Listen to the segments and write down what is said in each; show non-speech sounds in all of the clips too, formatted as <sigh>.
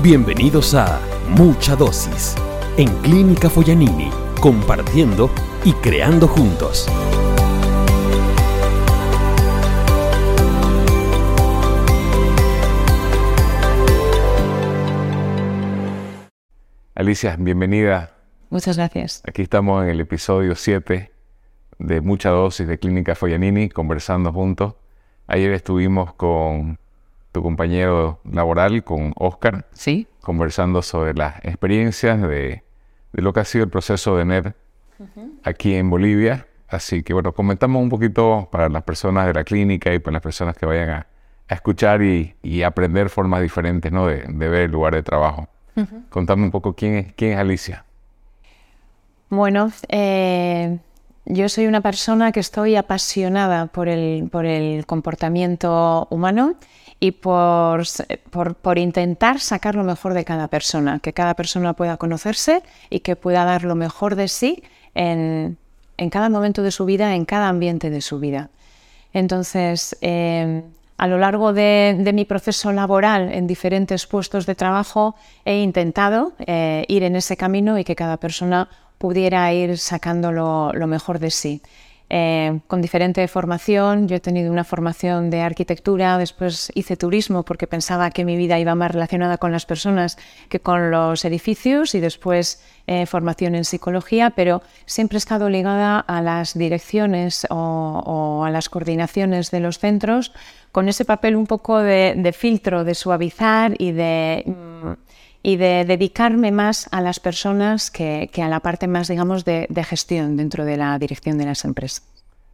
Bienvenidos a Mucha Dosis en Clínica Foyanini, compartiendo y creando juntos. Alicia, bienvenida. Muchas gracias. Aquí estamos en el episodio 7 de Mucha Dosis de Clínica Foyanini, conversando juntos. Ayer estuvimos con tu compañero laboral, con Oscar, ¿Sí? conversando sobre las experiencias de, de lo que ha sido el proceso de NER aquí en Bolivia. Así que bueno, comentamos un poquito para las personas de la clínica y para las personas que vayan a, a escuchar y, y, aprender formas diferentes ¿no? de, de, ver el lugar de trabajo. Contame un poco quién es, quién es Alicia. Bueno, eh, yo soy una persona que estoy apasionada por el, por el comportamiento humano y por, por, intentar sacar lo mejor de cada persona, que cada persona pueda conocerse y que pueda dar lo mejor de sí en, en cada momento de su vida, en cada ambiente de su vida. Entonces, eh, a lo largo de, de, mi proceso laboral en diferentes puestos de trabajo he intentado eh, ir en ese camino y que cada persona pudiera ir sacando lo, lo mejor de sí. Eh, con diferente formación. Yo he tenido una formación de arquitectura, después hice turismo porque pensaba que mi vida iba más relacionada con las personas que con los edificios y después eh, formación en psicología, pero siempre he estado ligada a las direcciones o, o, a las coordinaciones de los centros con ese papel un poco de, de filtro, de suavizar y de... Mm, y de dedicarme más a las personas que, que a la parte más, digamos, de, de, gestión dentro de la dirección de las empresas.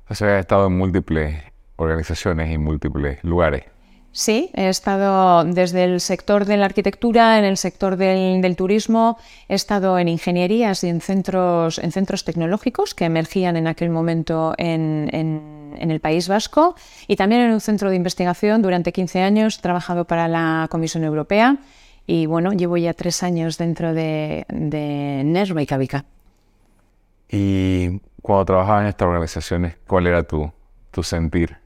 O sea, he estado en múltiples organizaciones y múltiples lugares. Sí, he estado desde el sector de la arquitectura, en el sector del, del, turismo, he estado en ingenierías y en centros, en centros tecnológicos que emergían en aquel momento en, en, en, el País Vasco y también en un centro de investigación durante 15 años, he trabajado para la Comisión Europea y bueno, llevo ya tres años dentro de, de NER Reykjavik. Y cuando trabajabas en estas organizaciones, ¿cuál era tu, tu sentir?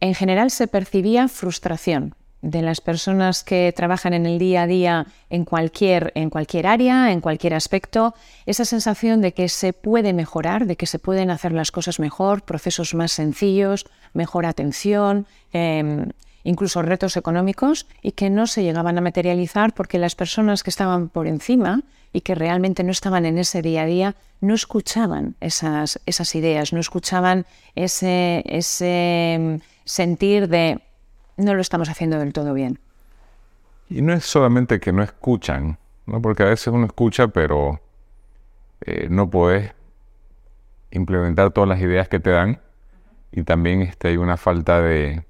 En general se percibía frustración de las personas que trabajan en el día a día en cualquier, en cualquier área, en cualquier aspecto, esa sensación de que se puede mejorar, de que se pueden hacer las cosas mejor, procesos más sencillos, mejor atención, eh, incluso retos económicos y que no se llegaban a materializar porque las personas que estaban por encima y que realmente no estaban en ese día a día no escuchaban esas, esas ideas, no escuchaban ese, ese sentir de no lo estamos haciendo del todo bien. Y no es solamente que no escuchan, ¿no? porque a veces uno escucha pero eh, no puedes implementar todas las ideas que te dan y también este, hay una falta de,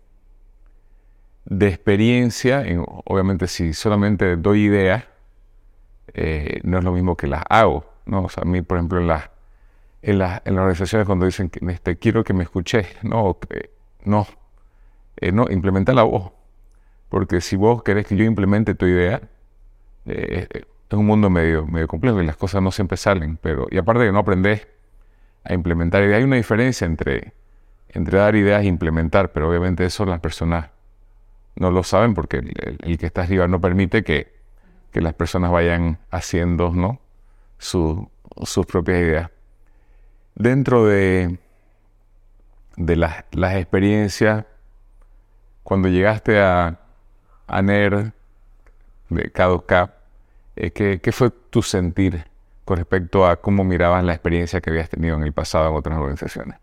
de experiencia, en, obviamente si solamente doy ideas, eh, no es lo mismo que las hago. ¿no? A mí, por ejemplo, en, la, en, la, en las organizaciones cuando dicen que este, quiero que me escuches, no, eh, no, eh, no, implementa la voz. Porque si vos querés que yo implemente tu idea, eh, es un mundo medio, medio complejo y las cosas no siempre salen. Pero, y aparte que no aprendes a implementar ideas, hay una diferencia entre, entre dar ideas e implementar, pero obviamente eso las personas no lo saben porque el, que está arriba no permite que, que, las personas vayan haciendo ¿no? Su, sus propias ideas. Dentro de, de las, las experiencias, cuando llegaste a, a NER de K2K, eh, ¿qué, ¿qué fue tu sentir con respecto a cómo mirabas la experiencia que habías tenido en el pasado en otras organizaciones?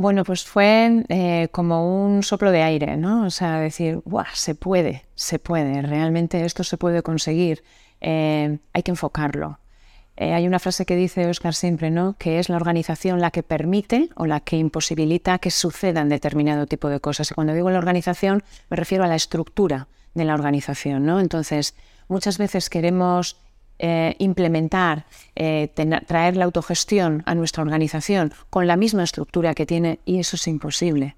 Bueno, pues fue eh, como un soplo de aire, ¿no? O sea, decir, ¡guau! Se puede, se puede, realmente esto se puede conseguir, eh, hay que enfocarlo. Eh, hay una frase que dice Oscar siempre, ¿no? Que es la organización la que permite o la que imposibilita que sucedan determinado tipo de cosas. Y cuando digo la organización, me refiero a la estructura de la organización, ¿no? Entonces, muchas veces queremos eh, implementar, eh, traer la autogestión a nuestra organización con la misma estructura que tiene y eso es imposible.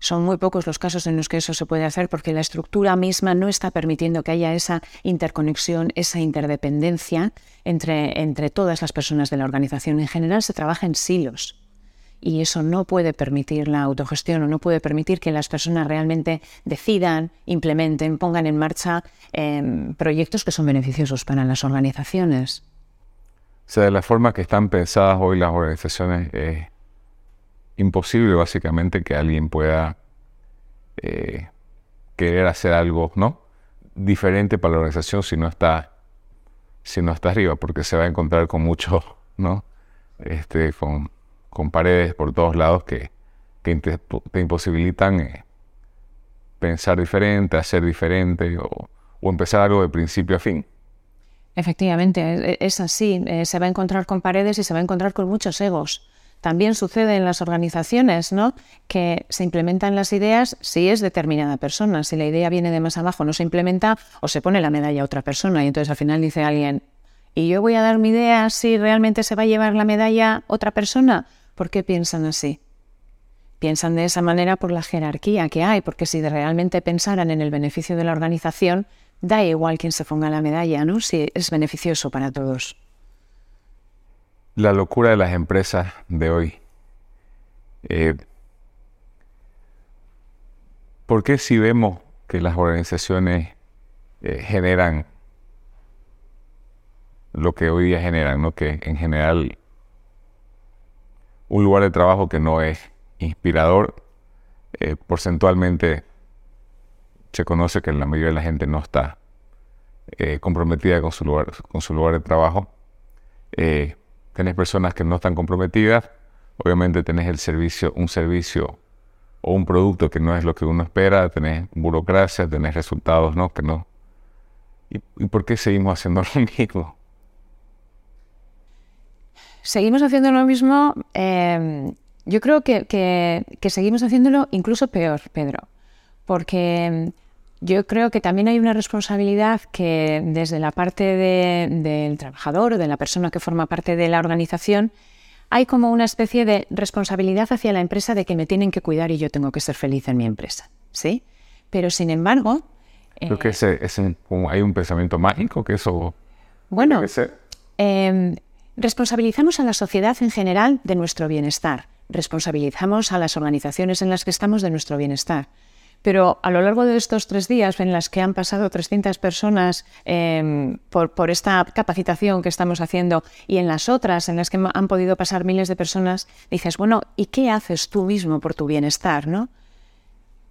Son muy pocos los casos en los que eso se puede hacer porque la estructura misma no está permitiendo que haya esa interconexión, esa interdependencia entre, entre todas las personas de la organización. En general se trabaja en silos y eso no puede permitir la autogestión o no puede permitir que las personas realmente decidan, implementen, pongan en marcha em, proyectos que son beneficiosos para las organizaciones. O sea, de la forma que están pensadas hoy las organizaciones, es imposible básicamente que alguien pueda eh, querer hacer algo, ¿no? Diferente para la organización si no está, si no está arriba, porque se va a encontrar con mucho, ¿no? Este, con con paredes por todos lados que, te, imposibilitan eh, pensar diferente, hacer diferente o, empezar algo de principio a fin. Efectivamente, es, así. Eh, se va a encontrar con paredes y se va a encontrar con muchos egos. También sucede en las organizaciones, ¿no? Que se implementan las ideas si es determinada persona. Si la idea viene de más abajo, no se implementa o se pone la medalla a otra persona. Y entonces al final dice alguien, ¿y yo voy a dar mi idea si realmente se va a llevar la medalla otra persona? ¿Por qué piensan así? Piensan de esa manera por la jerarquía que hay, porque si realmente pensaran en el beneficio de la organización, da igual quién se ponga la medalla, ¿no? Si es beneficioso para todos. La locura de las empresas de hoy. Eh, ¿Por qué si vemos que las organizaciones eh, generan lo que hoy día generan, ¿no? que en general un lugar de trabajo que no es inspirador, eh, porcentualmente se conoce que la mayoría de la gente no está eh, comprometida con su lugar, con su lugar de trabajo. Eh, tenés personas que no están comprometidas, obviamente tenés el servicio, un servicio o un producto que no es lo que uno espera, tenés burocracia, tenés resultados ¿no? que no. ¿Y, ¿Y por qué seguimos haciendo <laughs> lo mismo? Seguimos haciendo lo mismo. Em, yo creo que, seguimos haciéndolo incluso peor, Pedro, porque em, yo creo que también hay una responsabilidad que desde la parte del trabajador o de la persona que forma parte de la organización, hay como una especie de responsabilidad hacia la empresa de que me tienen que cuidar y yo tengo que ser feliz en mi empresa, ¿sí? Pero sin embargo... Creo que ese, hay un pensamiento mágico que eso... Bueno, eh, Responsabilizamos a la sociedad en general de nuestro bienestar, responsabilizamos a las organizaciones en las que estamos de nuestro bienestar. Pero a lo largo de estos tres días en las que han pasado 300 personas em, por, esta capacitación que estamos haciendo y en las otras en las que han podido pasar miles de personas, dices, bueno, ¿y qué haces tú mismo por tu bienestar? ¿no?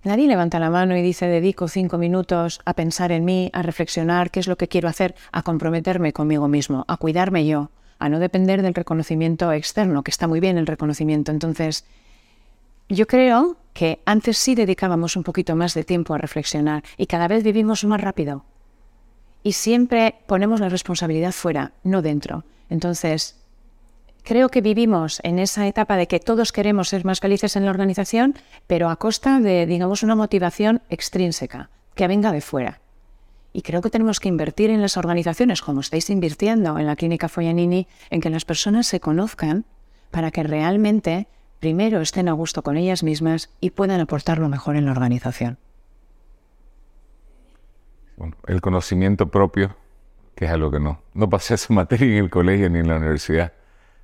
Nadie levanta la mano y dice, dedico cinco minutos a pensar en mí, a reflexionar qué es lo que quiero hacer, a comprometerme conmigo mismo, a cuidarme yo a no depender del reconocimiento externo, que está muy bien el reconocimiento. Entonces, yo creo que antes sí dedicábamos un poquito más de tiempo a reflexionar y cada vez vivimos más rápido. Y siempre ponemos la responsabilidad fuera, no dentro. Entonces, creo que vivimos en esa etapa de que todos queremos ser más felices en la organización, pero a costa de, digamos, una motivación extrínseca, que venga de fuera. Y creo que tenemos que invertir en las organizaciones, como estáis invirtiendo en la Clínica Foyanini, en que las personas se conozcan para que realmente primero estén a gusto con ellas mismas y puedan aportar lo mejor en la organización. Bueno, el conocimiento propio, que es algo que no, no pasé esa materia en el colegio ni en la universidad.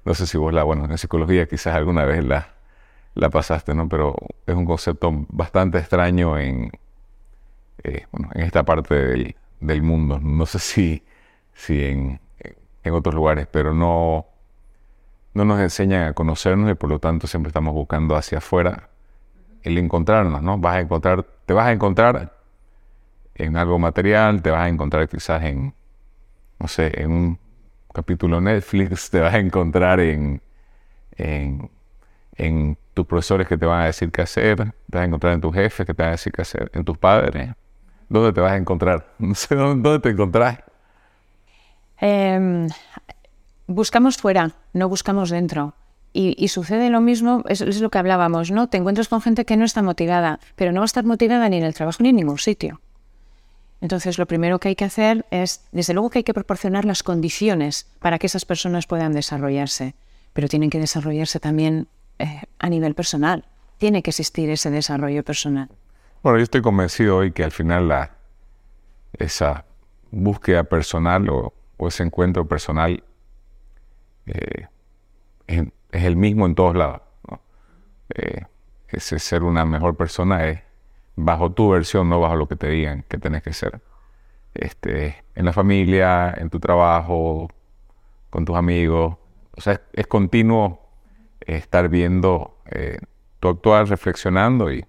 No sé si vos la, bueno, en psicología quizás alguna vez la, la pasaste, ¿no? Pero es un concepto bastante extraño en, eh, bueno, en esta parte del, mundo. No sé si, si en, otros lugares, pero no, no nos enseñan a conocernos y por lo tanto siempre estamos buscando hacia afuera el encontrarnos, ¿no? Vas a encontrar, te vas a encontrar en algo material, te vas a encontrar quizás en, no sé, en un capítulo Netflix, <laughs> te vas a encontrar en, en, en tus profesores que te van a decir qué hacer, te vas a encontrar en tus jefes que te van a decir qué hacer, en tus padres. ¿Dónde te vas a encontrar? <laughs> No sé dónde, te encontrás. Em, buscamos fuera, no buscamos dentro. Y, sucede lo mismo, es, lo que hablábamos, ¿no? Te encuentras con gente que no está motivada, pero no va a estar motivada ni en el trabajo ni en ningún sitio. Entonces, lo primero que hay que hacer es, desde luego que hay que proporcionar las condiciones para que esas personas puedan desarrollarse, pero tienen que desarrollarse también eh, a nivel personal. Tiene que existir ese desarrollo personal. Bueno, yo estoy convencido hoy que al final la, esa búsqueda personal o, ese encuentro personal eh, es, el mismo en todos lados. eh, ese ser una mejor persona es bajo tu versión, no bajo lo que te digan que tenés que ser. Este, en la familia, en tu trabajo, con tus amigos. O sea, es, continuo estar viendo eh, tu actuar, reflexionando y,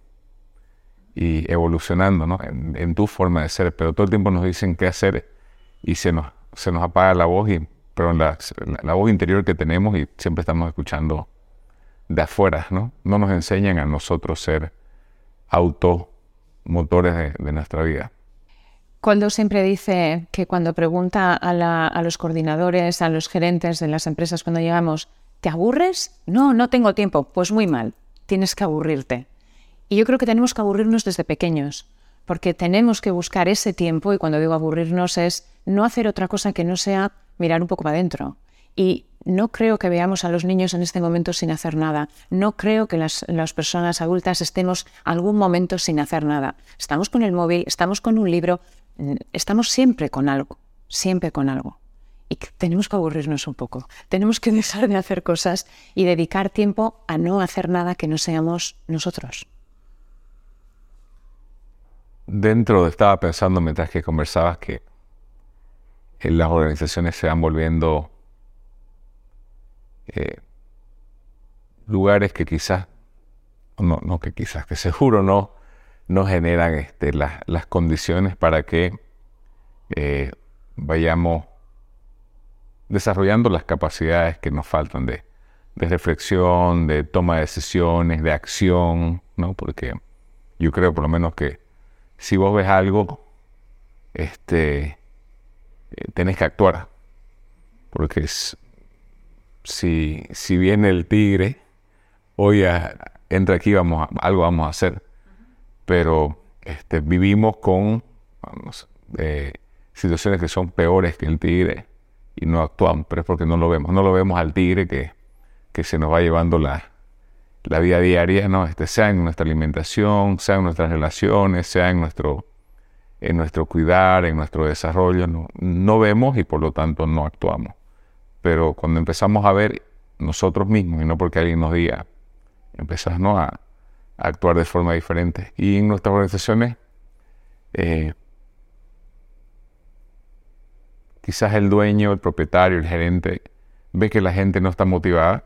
y evolucionando ¿no? en, tu forma de ser. Pero todo el tiempo nos dicen qué hacer y se nos, se nos apaga la voz, y, pero la, la, voz interior que tenemos y siempre estamos escuchando de afuera. ¿no? no nos enseñan a nosotros ser automotores de, de nuestra vida. Coldo siempre dice que cuando pregunta a, los coordinadores, a los gerentes de las empresas cuando llegamos, ¿te aburres? No, no tengo tiempo. Pues muy mal, tienes que aburrirte. Y yo creo que tenemos que aburrirnos desde pequeños, porque tenemos que buscar ese tiempo, y cuando digo aburrirnos es no hacer otra cosa que no sea mirar un poco para adentro. Y no creo que veamos a los niños en este momento sin hacer nada. No creo que las, las, personas adultas estemos algún momento sin hacer nada. Estamos con el móvil, estamos con un libro, estamos siempre con algo, siempre con algo. Y tenemos que aburrirnos un poco. Tenemos que <laughs> dejar de hacer cosas y dedicar tiempo a no hacer nada que no seamos nosotros. Dentro estaba pensando mientras que conversabas que en las organizaciones se van volviendo eh, lugares que quizás, no, no que quizás, que seguro no, no generan este, las condiciones para que eh, vayamos desarrollando las capacidades que nos faltan de, reflexión, de toma de decisiones, de acción, ¿no? Porque yo creo por lo menos que si vos ves algo, este, eh, tenés que actuar. Porque si, si viene el tigre, hoy entra aquí, vamos algo vamos a hacer pero este, vivimos con eh, situaciones que son peores que el tigre y no actuamos, pero es porque no lo vemos. No lo vemos al tigre que, que se nos va llevando la, la vida diaria, ¿no? Este, sea en nuestra alimentación, sea en nuestras relaciones, sea en nuestro, en nuestro cuidar, en nuestro desarrollo. No, vemos y por lo tanto no actuamos. Pero cuando empezamos a ver nosotros mismos, y no porque alguien nos diga, empezamos a, actuar de forma diferente. Y en nuestras organizaciones, eh, quizás el dueño, el propietario, el gerente, ve que la gente no está motivada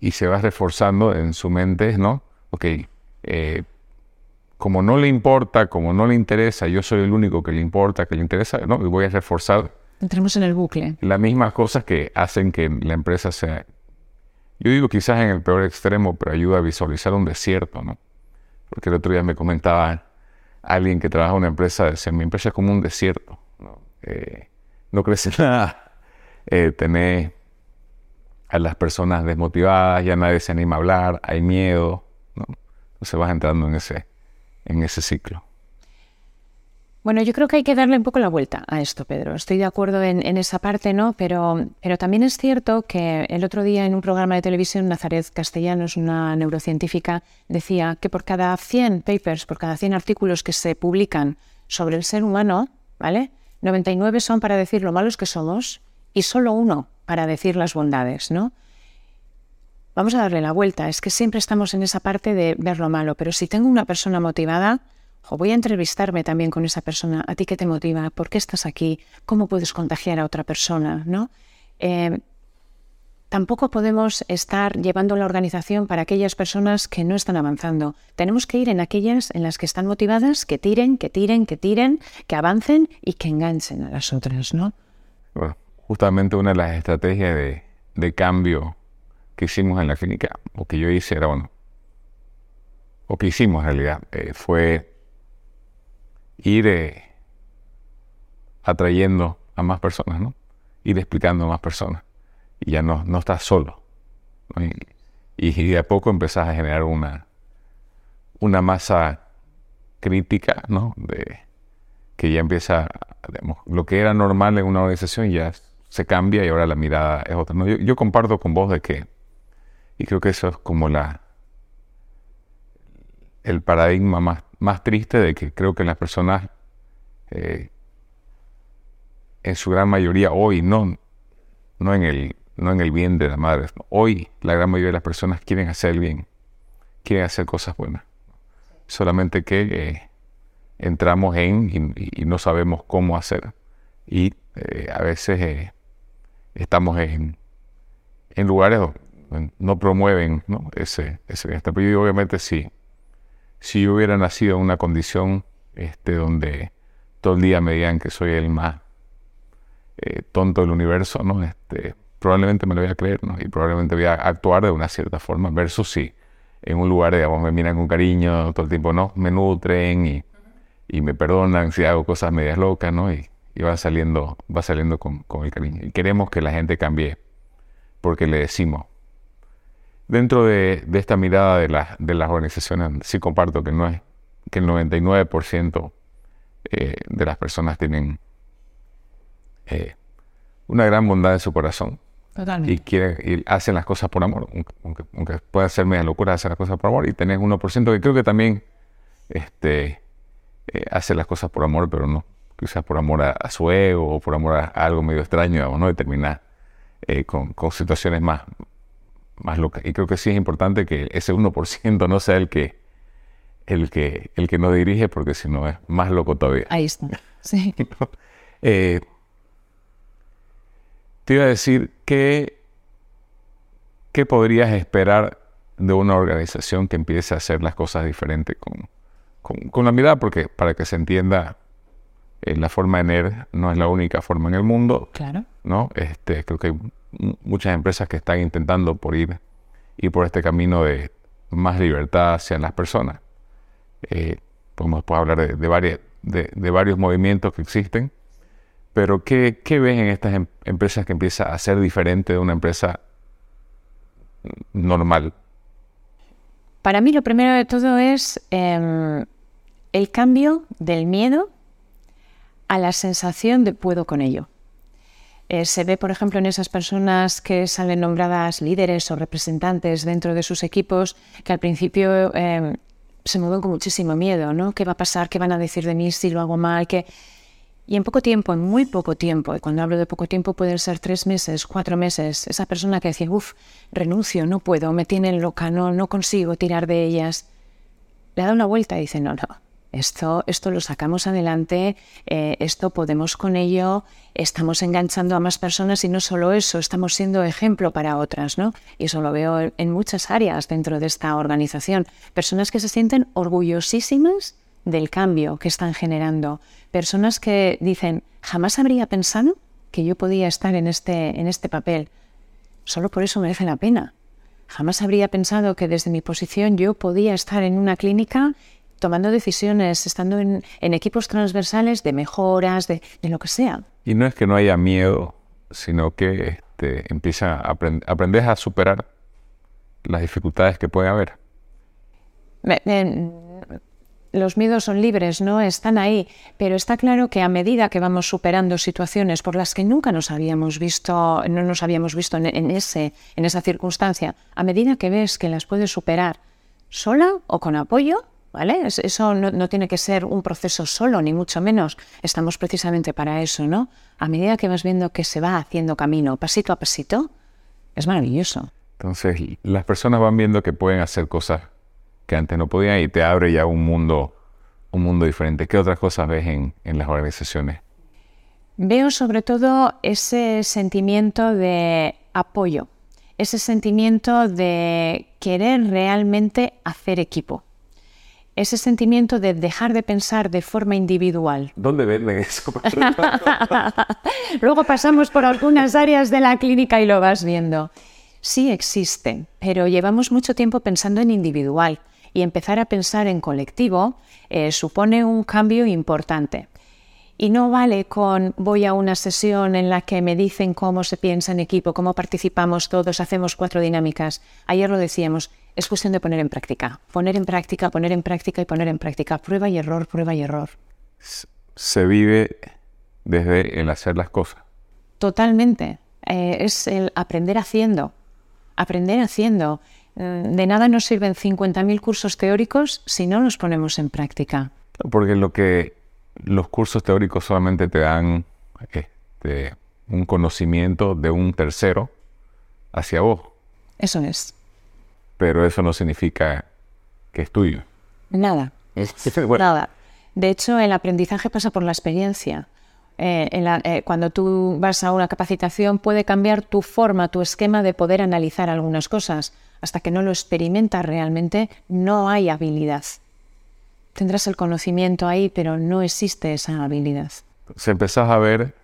y se va reforzando en su mente, ¿no? Ok, eh, como no le importa, como no le interesa, yo soy el único que le importa, que le interesa, ¿no? Y voy a reforzar. Entramos en el bucle. Las mismas cosas que hacen que la empresa sea yo digo quizás en el peor extremo, pero ayuda a visualizar un desierto, ¿no? Porque el otro día me comentaba alguien que trabaja en una empresa, decía, mi empresa es como un desierto, ¿no? Eh, no crece <laughs> nada, eh, tenés a las personas desmotivadas, ya nadie se anima a hablar, hay miedo, ¿no? Entonces vas entrando en ese, en ese ciclo. Bueno, yo creo que hay que darle un poco la vuelta a esto, Pedro. Estoy de acuerdo en, esa parte, ¿no? Pero, pero también es cierto que el otro día en un programa de televisión, Nazaret Castellanos, una neurocientífica, decía que por cada 100 papers, por cada 100 artículos que se publican sobre el ser humano, ¿vale? 99 son para decir lo malos que somos y solo uno para decir las bondades, ¿no? Vamos a darle la vuelta. Es que siempre estamos en esa parte de ver lo malo, pero si tengo una persona motivada, o voy a entrevistarme también con esa persona. ¿A ti qué te motiva? ¿Por qué estás aquí? ¿Cómo puedes contagiar a otra persona? ¿no? Eh, tampoco podemos estar llevando la organización para aquellas personas que no están avanzando. Tenemos que ir en aquellas en las que están motivadas, que tiren, que tiren, que tiren, que avancen y que enganchen a las otras, ¿no? Justamente una de las estrategias de, cambio que hicimos en la clínica, o que yo hice era, bueno, o que hicimos en realidad, eh, fue ir eh, atrayendo a más personas, ¿no? Ir explicando a más personas. Y ya no, no estás solo. Y, de a poco empezás a generar una, una masa crítica, ¿no? De, que ya empieza, lo que era normal en una organización ya se cambia y ahora la mirada es otra. Yo, comparto con vos de que, y creo que eso es como la, el paradigma más más triste de que creo que las personas, eh, en su gran mayoría hoy, no, no, en el, no en el bien de la madre. Hoy la gran mayoría de las personas quieren hacer el bien, quieren hacer cosas buenas. Solamente que eh, entramos en y, no sabemos cómo hacer. Y eh, a veces estamos en, en lugares donde no promueven ¿no? ese, ese bienestar. Pero yo, obviamente sí, si yo hubiera nacido en una condición este, donde todo el día me digan que soy el más eh, tonto del universo, ¿no? Este, probablemente me lo voy a creer, ¿no? Y probablemente voy a actuar de una cierta forma, versus si en un lugar, digamos, me miran con cariño todo el tiempo, ¿no? Me nutren y, y me perdonan si hago cosas medias locas, ¿no? Y va saliendo, va saliendo con, con, el cariño. Y queremos que la gente cambie porque le decimos. Dentro de, de esta mirada de, la, de las organizaciones, sí comparto que no es que el 99% eh, de las personas tienen eh, una gran bondad en su corazón. Totalmente. Y, quieren, y hacen las cosas por amor. Aunque, aunque pueda ser media locura, hacer las cosas por amor. Y tenés 1% que creo que también este, eh, hace las cosas por amor, pero no quizás por amor a, su ego o por amor a, algo medio extraño, ¿no? Y terminar eh, con, con, situaciones más, más locas. Y creo que sí es importante que ese 1% no sea el que, el que, el que nos dirige, porque si no es más loco todavía. Ahí está. <laughs> Sí. eh, te iba a decir que, ¿qué podrías esperar de una organización que empiece a hacer las cosas diferentes con, con, la mirada? Porque para que se entienda, eh, la forma de NER no es la única forma en el mundo. Claro. ¿no? Este, creo que hay muchas empresas que están intentando por ir, ir por este camino de más libertad hacia las personas. Eh, podemos, hablar de, de, varias, de, de varios movimientos que existen pero ¿qué, qué ves en estas em, empresas que empieza a ser diferente de una empresa normal? Para mí lo primero de todo es eh, el cambio del miedo a la sensación de puedo con ello. Eh, se ve, por ejemplo, en esas personas que salen nombradas líderes o representantes dentro de sus equipos, que al principio eh, se mueven con muchísimo miedo, ¿no? ¿Qué va a pasar? ¿Qué van a decir de mí si lo hago mal? ¿Qué... Y en poco tiempo, en muy poco tiempo, y cuando hablo de poco tiempo pueden ser tres meses, cuatro meses, esa persona que decía, uff, renuncio, no puedo, me tienen loca, no, no consigo tirar de ellas, le da una vuelta y dice, no, no, esto, esto lo sacamos adelante, eh, esto podemos con ello, estamos enganchando a más personas y no solo eso, estamos siendo ejemplo para otras, ¿no? Y eso lo veo en muchas áreas dentro de esta organización. Personas que se sienten orgullosísimas del cambio que están generando. Personas que dicen, jamás habría pensado que yo podía estar en este, en este papel. Solo por eso merece la pena. Jamás habría pensado que desde mi posición yo podía estar en una clínica tomando decisiones, estando en, equipos transversales de mejoras, de, lo que sea. Y no es que no haya miedo, sino que este, empieza a aprender a superar las dificultades que puede haber los miedos son libres, ¿no? Están ahí, pero está claro que a medida que vamos superando situaciones por las que nunca nos habíamos visto, no nos habíamos visto en, ese, en esa circunstancia, a medida que ves que las puedes superar sola o con apoyo, ¿vale? Eso no, no, tiene que ser un proceso solo, ni mucho menos. Estamos precisamente para eso, ¿no? A medida que vas viendo que se va haciendo camino, pasito a pasito, es maravilloso. Entonces, las personas van viendo que pueden hacer cosas que antes no podían y te abre ya un mundo, un mundo diferente. ¿Qué otras cosas ves en, en las organizaciones? Veo sobre todo ese sentimiento de apoyo, ese sentimiento de querer realmente hacer equipo, ese sentimiento de dejar de pensar de forma individual. ¿Dónde venden eso? <laughs> Luego pasamos por algunas áreas de la clínica y lo vas viendo. Sí existe, pero llevamos mucho tiempo pensando en individual y empezar a pensar en colectivo eh, supone un cambio importante. Y no vale con voy a una sesión en la que me dicen cómo se piensa en equipo, cómo participamos todos, hacemos cuatro dinámicas. Ayer lo decíamos, es cuestión de poner en práctica. Poner en práctica, poner en práctica y poner en práctica. Prueba y error, prueba y error. Se vive desde el hacer las cosas. Totalmente. Eh, es el aprender haciendo. Aprender haciendo. Mm, de nada nos sirven 50.000 cursos teóricos si no los ponemos en práctica. Porque lo que los cursos teóricos solamente te dan este, un conocimiento de un tercero hacia vos. Eso es. Pero eso no significa que es tuyo. Nada. Bueno, Nada. De hecho, el aprendizaje pasa por la experiencia. Eh, en la- eh, cuando tú vas a una capacitación puede cambiar tu forma, tu esquema de poder analizar algunas cosas. Hasta que no lo experimentas realmente, no hay habilidad. Tendrás el conocimiento ahí, pero no existe esa habilidad. se empezás a ver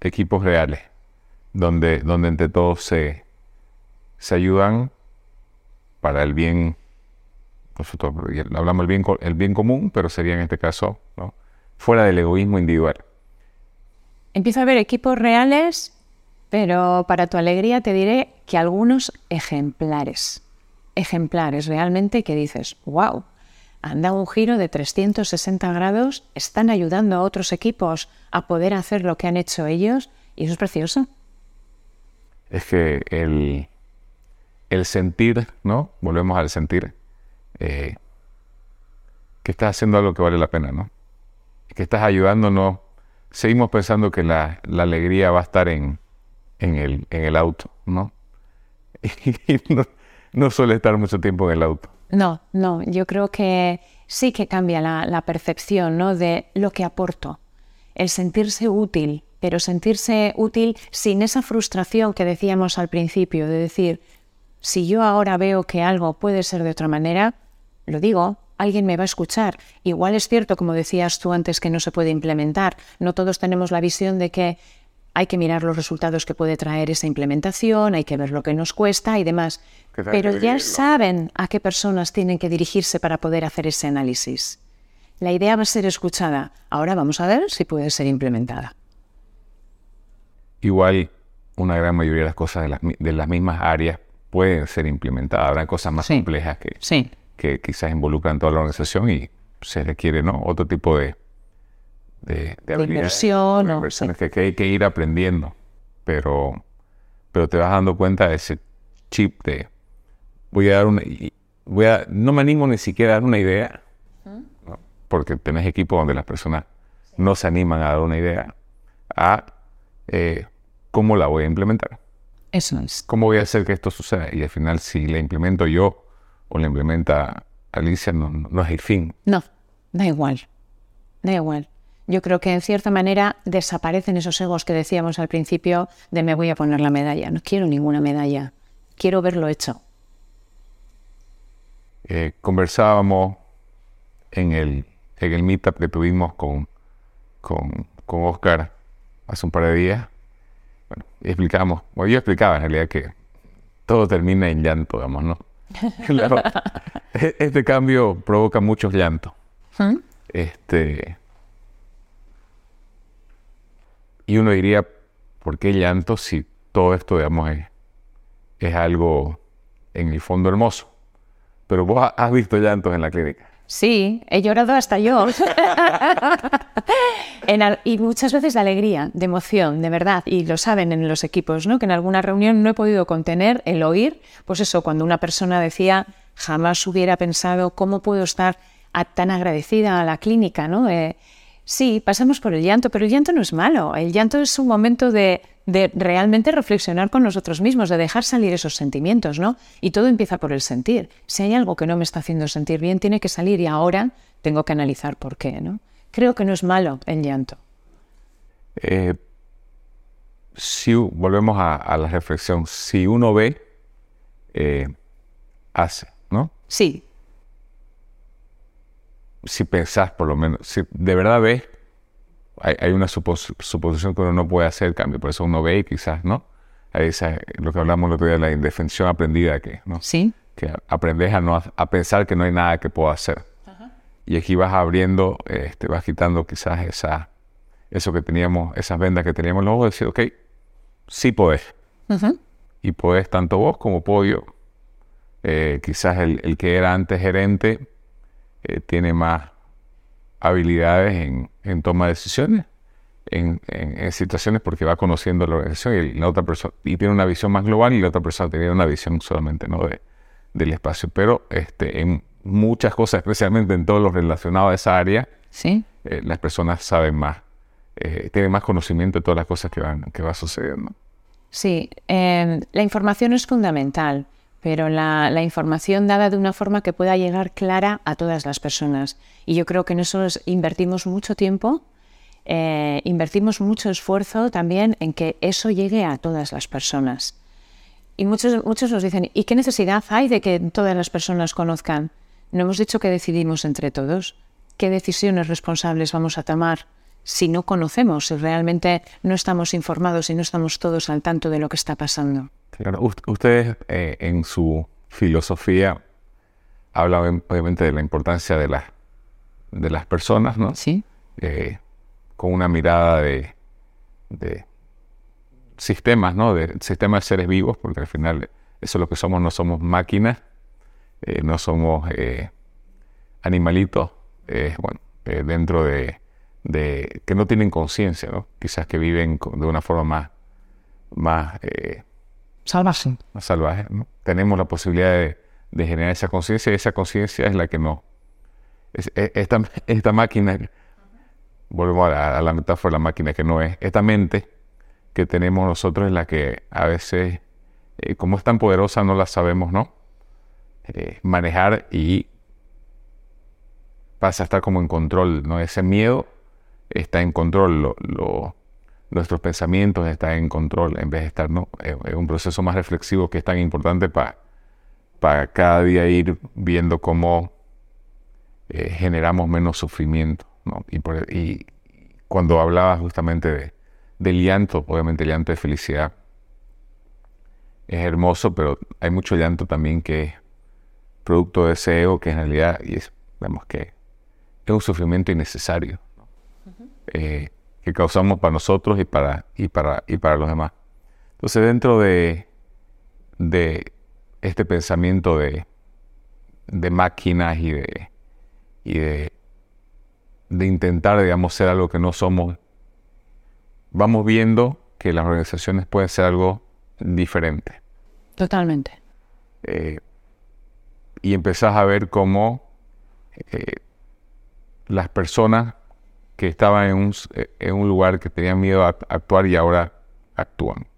equipos reales, donde, donde entre todos se, se ayudan para el bien, nosotros hablamos el bien, el bien común, pero sería en este caso ¿no? fuera del egoísmo individual. Empiezo a ver equipos reales, pero para tu alegría te diré que algunos ejemplares. Ejemplares realmente que dices, wow, han dado un giro de 360 grados, están ayudando a otros equipos a poder hacer lo que han hecho ellos y eso es precioso. Es que el, el sentir, ¿no? Volvemos al sentir, eh, que estás haciendo algo que vale la pena, ¿no? Que estás ayudándonos. Seguimos pensando que la, alegría va a estar en, en, el, en el auto, ¿no? <laughs> Y no, no suele estar mucho tiempo en el auto. No, no, yo creo que sí que cambia la, la percepción ¿no? de lo que aporto. El sentirse útil, pero sentirse útil sin esa frustración que decíamos al principio, de decir, si yo ahora veo que algo puede ser de otra manera, lo digo, alguien me va a escuchar. Igual es cierto, como decías tú antes, que no se puede implementar. No todos tenemos la visión de que hay que mirar los resultados que puede traer esa implementación, hay que ver lo que nos cuesta y demás. Pero ya saben a qué personas tienen que dirigirse para poder hacer ese análisis. La idea va a ser escuchada. Ahora vamos a ver si puede ser implementada. Igual una gran mayoría de las cosas de las, mi- de las mismas áreas pueden ser implementadas. Habrá cosas más Sí. complejas que, Sí. que quizás involucran toda la organización y se requiere ¿no? otro tipo de, de, de inversión, o- inversiones que, que hay que ir aprendiendo. Pero, pero te vas dando cuenta de ese chip de voy a dar una voy a no me animo ni siquiera a dar una idea ¿no? porque tenés equipos donde las personas no se animan a dar una idea a eh, cómo la voy a implementar Eso es. ¿Cómo voy a hacer que esto suceda? Y al final, si la implemento yo o la implementa Alicia, no, no- es el fin. No, da igual. Da igual. Yo creo que en cierta manera desaparecen esos egos que decíamos al principio de me voy a poner la medalla. No quiero ninguna medalla. Quiero verlo hecho. Eh, conversábamos en el, en el meetup que tuvimos con, con, con Oscar hace un par de días. Bueno, y explicábamos, bueno, yo explicaba en realidad que todo termina en llanto, digamos, ¿no? <laughs> Claro, e- este cambio provoca muchos llantos. Este. Y uno diría, ¿por qué llanto si todo esto, digamos, es, es algo en el fondo hermoso? Pero vos ha- has visto llantos en la clínica. Sí, he llorado hasta yo. <laughs> Y muchas veces de alegría, de emoción, de verdad. Y lo saben en los equipos, ¿no? Que en alguna reunión no he podido contener el oír, pues eso, cuando una persona decía, jamás hubiera pensado cómo puedo estar a- tan agradecida a la clínica, ¿no? Eh, sí, pasamos por el llanto, pero el llanto no es malo. El llanto es un momento de, de realmente reflexionar con nosotros mismos, de dejar salir esos sentimientos, ¿no? Y todo empieza por el sentir. Si hay algo que no me está haciendo sentir bien, tiene que salir y ahora tengo que analizar por qué, ¿no? Creo que no es malo el llanto. Eh, si volvemos a, a la reflexión, si uno ve, eh, hace, ¿no? Sí, Si pensás, por lo menos, si de verdad ves, hay, hay una supos- suposición que uno no puede hacer cambio, por eso uno ve y quizás, ¿no? Hay esa, lo que hablamos el otro día, la indefensión aprendida, que, ¿no? sí, que aprendes a, no, a pensar que no hay nada que puedo hacer. Y aquí vas abriendo, este, vas quitando quizás esa, eso que teníamos, esas vendas que teníamos en los ojos, decir, ok, sí podés. Y podés tanto vos como puedo yo. Eh, quizás el, el que era antes gerente eh, tiene más habilidades en, en toma de decisiones, en, en- en situaciones porque va conociendo la organización y la otra persona y tiene una visión más global y la otra persona tiene una visión solamente no de, del espacio. Pero este, en muchas cosas, especialmente en todo lo relacionado a esa área, sí. eh, las personas saben más, eh, tienen más conocimiento de todas las cosas que van, que va sucediendo. Sí, em, la información es fundamental, pero la, información dada de una forma que pueda llegar clara a todas las personas. Y yo creo que en eso invertimos mucho tiempo, eh, invertimos mucho esfuerzo también en que eso llegue a todas las personas. Y muchos, muchos nos dicen, ¿y qué necesidad hay de que todas las personas conozcan? No hemos dicho que decidimos entre todos. ¿Qué decisiones responsables vamos a tomar? Si no conocemos, si realmente no estamos informados y no estamos todos al tanto de lo que está pasando. Claro, ustedes eh, en su filosofía hablan obviamente de la importancia de, la, de las personas, ¿no? Sí. Eh, con una mirada de, de, sistemas, ¿no? De sistemas de seres vivos, porque al final eso es lo que somos, no somos máquinas, eh, no somos animalitos, bueno, dentro de de que no tienen conciencia, ¿no? Quizás que viven de una forma más, más eh, salvaje. Más salvaje, ¿no? Tenemos la posibilidad de, generar esa conciencia y esa conciencia es la que no. esta, esta máquina, volvemos a la, metáfora de la máquina que no es, esta mente que tenemos nosotros es la que a veces, eh, como es tan poderosa, no la sabemos, ¿no? Eh, manejar y pasa a estar como en control, ¿no? Ese miedo está en control, nuestros pensamientos están en control en vez de estar, ¿no? Es un proceso más reflexivo que es tan importante para para cada día ir viendo cómo eh, generamos menos sufrimiento. ¿no? Y, cuando hablaba justamente de, del llanto, obviamente el llanto de felicidad es hermoso, pero hay mucho llanto también que es producto de ese ego que en realidad y es, vemos que es un sufrimiento innecesario. Eh, que causamos para nosotros y para, y para, y para los demás. Entonces, dentro de, de este pensamiento de, de máquinas y de, y de, de intentar, digamos, ser algo que no somos, vamos viendo que las organizaciones pueden ser algo diferente. Totalmente. Eh, y empezás a ver cómo eh, las personas que estaban en un, eh, lugar que tenían miedo a actuar y ahora actúan.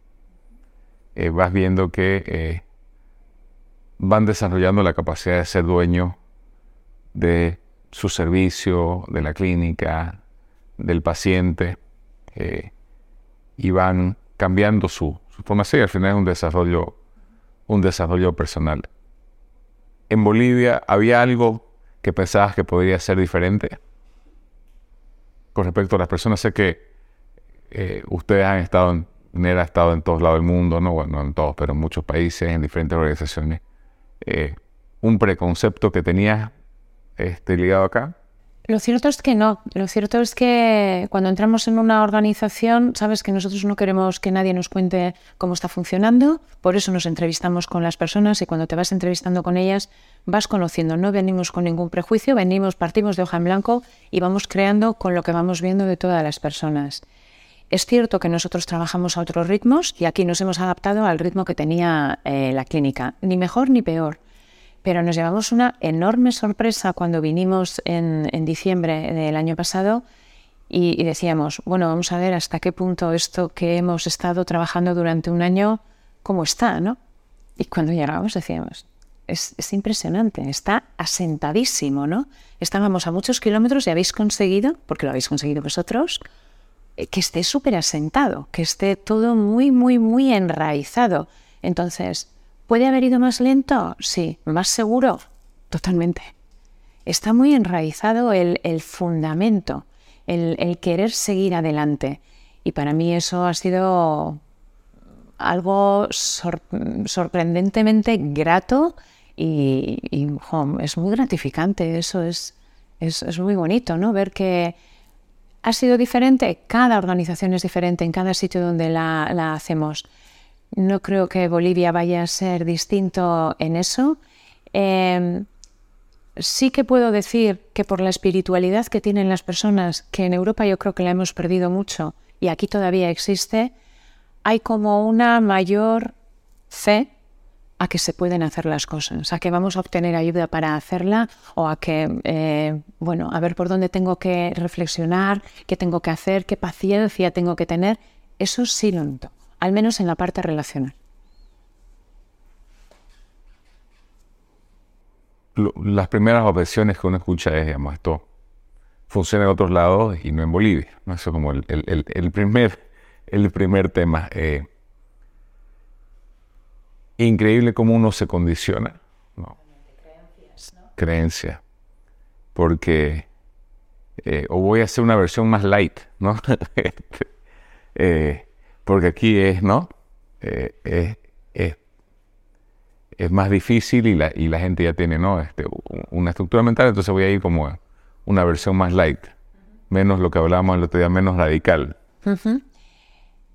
Eh, vas viendo que eh, van desarrollando la capacidad de ser dueño de su servicio, de la clínica, del paciente, y van cambiando su, su forma ser. Al final es un desarrollo, un desarrollo personal. En Bolivia había algo que pensabas que podría ser diferente con respecto a las personas, sé que eh, ustedes han estado en, estado en todos lados del mundo, no bueno, en todos, pero en muchos países, en diferentes organizaciones. Eh, un preconcepto que tenías este, ligado acá? Lo cierto es que no. Lo cierto es que cuando entramos en una organización, sabes que nosotros no queremos que nadie nos cuente cómo está funcionando, por eso nos entrevistamos con las personas y cuando te vas entrevistando con ellas vas conociendo. No venimos con ningún prejuicio, venimos, partimos de hoja en blanco y vamos creando con lo que vamos viendo de todas las personas. Es cierto que nosotros trabajamos a otros ritmos y aquí nos hemos adaptado al ritmo que tenía eh, la clínica, ni mejor ni peor. Pero nos llevamos una enorme sorpresa cuando vinimos en, diciembre del año pasado y, decíamos, bueno, vamos a ver hasta qué punto esto que hemos estado trabajando durante un año, cómo está, ¿no? Y cuando llegamos decíamos, es, es, impresionante, está asentadísimo, ¿no? Estábamos a muchos kilómetros y habéis conseguido, porque lo habéis conseguido vosotros, eh, que esté súper asentado, que esté todo muy, muy, muy enraizado. Entonces, ¿Puede haber ido más lento? Sí. ¿Más seguro? Totalmente. Está muy enraizado el, fundamento, el, querer seguir adelante. Y para mí eso ha sido algo sorprendentemente grato y, es muy gratificante. Eso es, es, muy bonito, ¿no? Ver que ha sido diferente. Cada organización es diferente en cada sitio donde la hacemos no creo que Bolivia vaya a ser distinto en eso. Em, sí que puedo decir que por la espiritualidad que tienen las personas, que en Europa yo creo que la hemos perdido mucho y aquí todavía existe, hay como una mayor fe a que se pueden hacer las cosas, a que vamos a obtener ayuda para hacerla o a que, eh, bueno, a ver por dónde tengo que reflexionar, qué tengo que hacer, qué paciencia tengo que tener. Eso sí lo noto al menos en la parte relacional. las primeras objeciones que uno escucha es, digamos, esto funciona en otros lados y no en Bolivia. Eso es como el, primer, el primer tema. Eh, increíble cómo uno se condiciona. ¿no? Creencia. Porque eh, o voy a hacer una versión más light, ¿no? <laughs> Este, eh, porque aquí es, ¿no? es, es más difícil y la, y la gente ya tiene ¿no? este, una estructura mental, entonces voy a ir como una versión más light, menos lo que hablábamos el otro día, menos radical.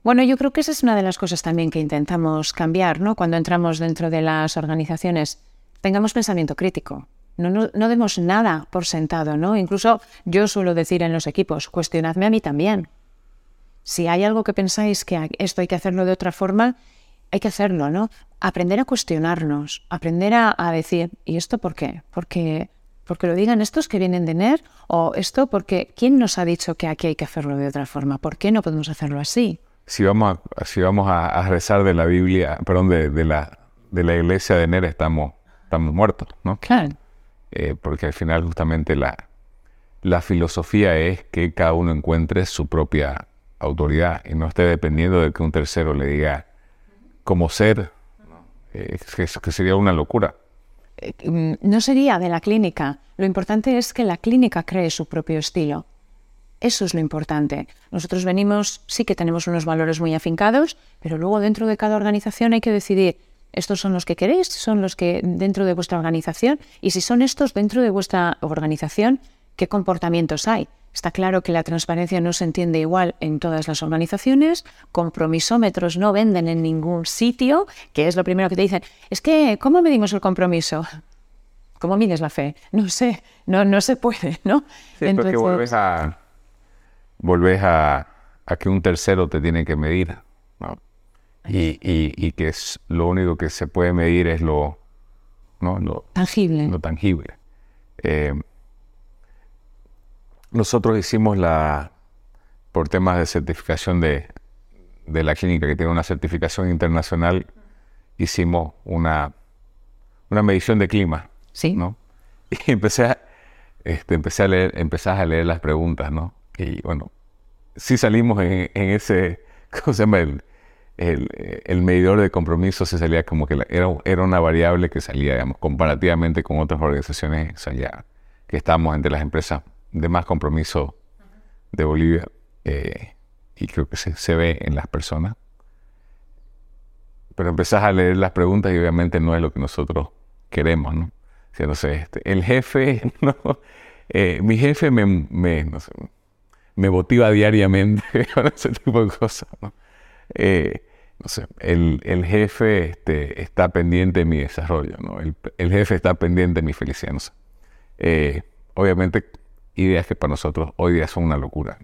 Bueno, yo creo que esa es una de las cosas también que intentamos cambiar, ¿no? Cuando entramos dentro de las organizaciones, tengamos pensamiento crítico. No, no, no demos nada por sentado, ¿no? Incluso yo suelo decir en los equipos, cuestionadme a mí también. Si hay algo que pensáis que esto hay que hacerlo de otra forma, hay que hacerlo, ¿no? Aprender a cuestionarnos, aprender a, decir, ¿y esto por qué? Porque, porque lo digan estos que vienen de NER o esto porque ¿quién nos ha dicho que aquí hay que hacerlo de otra forma? ¿Por qué no podemos hacerlo así? Si vamos a, si vamos a, rezar de la Biblia, perdón, de, la, de la iglesia de NER estamos, estamos muertos, ¿no? Claro. Eh, porque al final justamente la, la filosofía es que cada uno encuentre su propia autoridad y no esté dependiendo de que un tercero le diga como ser, eh, que, sería una locura. Eh, mm, no sería de la clínica. Lo importante es que la clínica cree su propio estilo. Eso es lo importante. Nosotros venimos, sí que tenemos unos valores muy afincados, pero luego dentro de cada organización hay que decidir, estos son los que queréis, son los que dentro de vuestra organización, y si son estos dentro de vuestra organización, ¿qué comportamientos hay? Está claro que la transparencia no se entiende igual en todas las organizaciones, compromisómetros no venden en ningún sitio, que es lo primero que te dicen, es que, ¿cómo medimos el compromiso? ¿Cómo mides la fe? No sé, no, no se puede, ¿no? Sí, porque vuelves a, volvés a, que un tercero te tiene que medir, ¿no? Y, y, que es, lo único que se puede medir es lo, ¿no? lo tangible. Lo tangible. Eh, nosotros hicimos la, por temas de certificación de, la clínica, que tiene una certificación internacional, hicimos una, una medición de clima. Sí. ¿no? <laughs> Y empecé a, este, empecé a leer, empezás a leer las preguntas, ¿no? Y bueno, sí salimos en, ese, <laughs> ¿cómo se llama? El, el, medidor de compromiso se salía como que era, era una variable que salía, digamos, comparativamente con otras organizaciones, que estábamos entre las empresas de más compromiso de Bolivia eh, y creo que se, ve en las personas. Pero empezás a leer las preguntas y obviamente no es lo que nosotros queremos, ¿no? Entonces, este, el jefe, <laughs> ¿no? Eh, mi jefe me, me, no sé, me motiva diariamente <laughs> con ese tipo de cosas, ¿no? Eh, no sé, el, el jefe este, está pendiente de mi desarrollo, ¿no? El, el, jefe está pendiente de mi felicidad, no sé. obviamente ideas que para nosotros hoy día son una locura.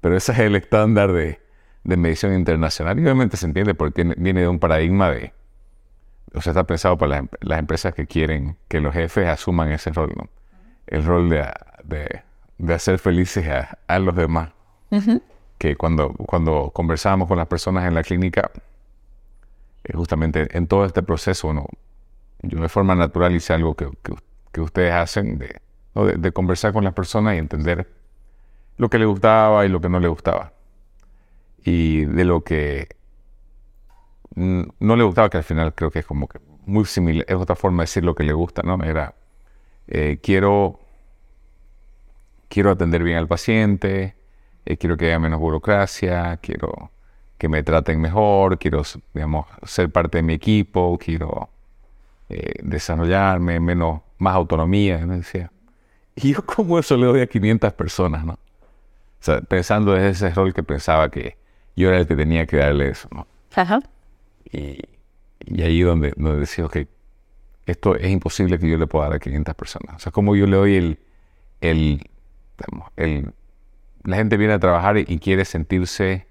Pero ese es el estándar de, medición internacional y obviamente se entiende porque viene de un paradigma de, o sea, está pensado para las, empresas que quieren que los jefes asuman ese rol, ¿no? El rol de, hacer felices a, los demás. Que cuando, cuando conversábamos con las personas en la clínica, eh, justamente en todo este proceso, ¿no? yo de forma natural hice algo que, que ustedes hacen de de, conversar con las personas y entender lo que le gustaba y lo que no le gustaba. Y de lo que no le gustaba, que al final creo que es como que muy similar, es otra forma de decir lo que le gusta, ¿no? Era, eh, quiero, quiero atender bien al paciente, eh, quiero que haya menos burocracia, quiero que me traten mejor, quiero, digamos, ser parte de mi equipo, quiero eh, desarrollarme, menos, más autonomía, me decía. <laughs> Y yo como eso le doy a 500 personas, ¿no? O sea, pensando en ese rol que pensaba que yo era el que tenía que darle eso, ¿no? Ajá. Y, y ahí donde, donde decía, ok, esto es imposible que yo le pueda dar a 500 personas. O sea, como yo le doy el, el, el la gente viene a trabajar y quiere sentirse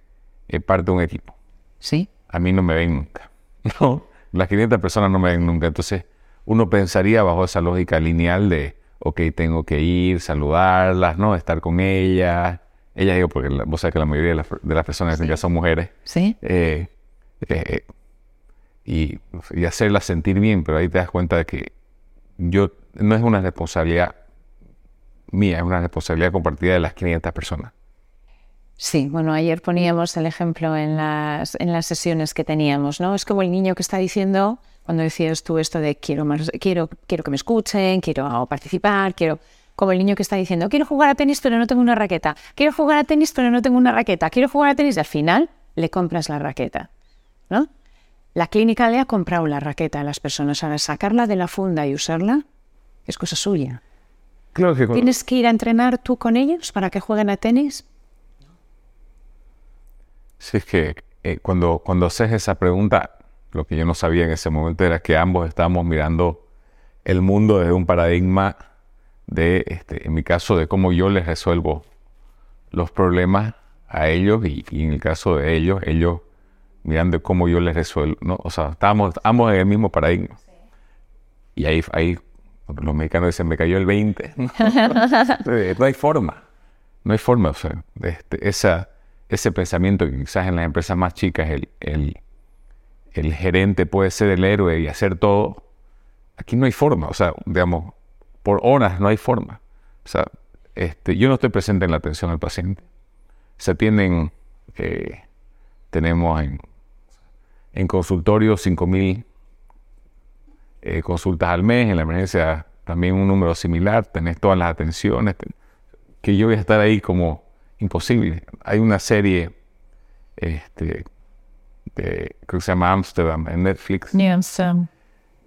eh, parte de un equipo. Sí. A mí no me ven nunca. <laughs> No, las 500 personas no me ven nunca. Entonces, uno pensaría bajo esa lógica lineal de, ok, tengo que ir, saludarlas, ¿no? Estar con ellas. Ellas digo, porque vos sabés que la mayoría de las, personas ya son mujeres. Sí. Eh, eh, y, y, hacerla sentir bien, pero ahí te das cuenta de que yo no es una responsabilidad mía, es una responsabilidad compartida de las 500 personas. Sí, bueno, ayer poníamos el ejemplo en las, en las sesiones que teníamos, ¿no? Es como el niño que está diciendo, cuando decías tú esto de quiero, más, quiero, quiero que me escuchen, quiero participar, quiero... Como el niño que está diciendo, quiero jugar a tenis pero no tengo una raqueta, quiero jugar a tenis pero no tengo una raqueta, quiero jugar a tenis y al final le compras la raqueta, ¿no? La clínica le ha comprado la raqueta a las personas, ahora sacarla de la funda y usarla es cosa suya. Claro que ¿Tienes que ir a entrenar tú con ellos para que jueguen a tenis? Sí, es que eh, cuando, cuando haces esa pregunta, lo que yo no sabía en ese momento era que ambos estábamos mirando el mundo desde un paradigma de, este, en mi caso, de cómo yo les resuelvo los problemas a ellos y, en el caso de ellos, ellos mirando cómo yo les resuelvo, ¿no? O sea, estábamos ambos en el mismo paradigma. Y ahí, ahí los mexicanos dicen, me cayó el 20. <laughs> no hay forma, no hay forma, o sea, este, esa ese pensamiento que quizás en las empresas más chicas el, el, el, gerente puede ser el héroe y hacer todo, aquí no hay forma, o sea, digamos, por horas no hay forma. O sea, este, yo no estoy presente en la atención al paciente. Se atienden, eh, tenemos en, consultorio 5.000 eh, consultas al mes, en la emergencia también un número similar, tenés todas las atenciones, que yo voy a estar ahí como imposible. Hay una serie este, que se llama Amsterdam en Netflix.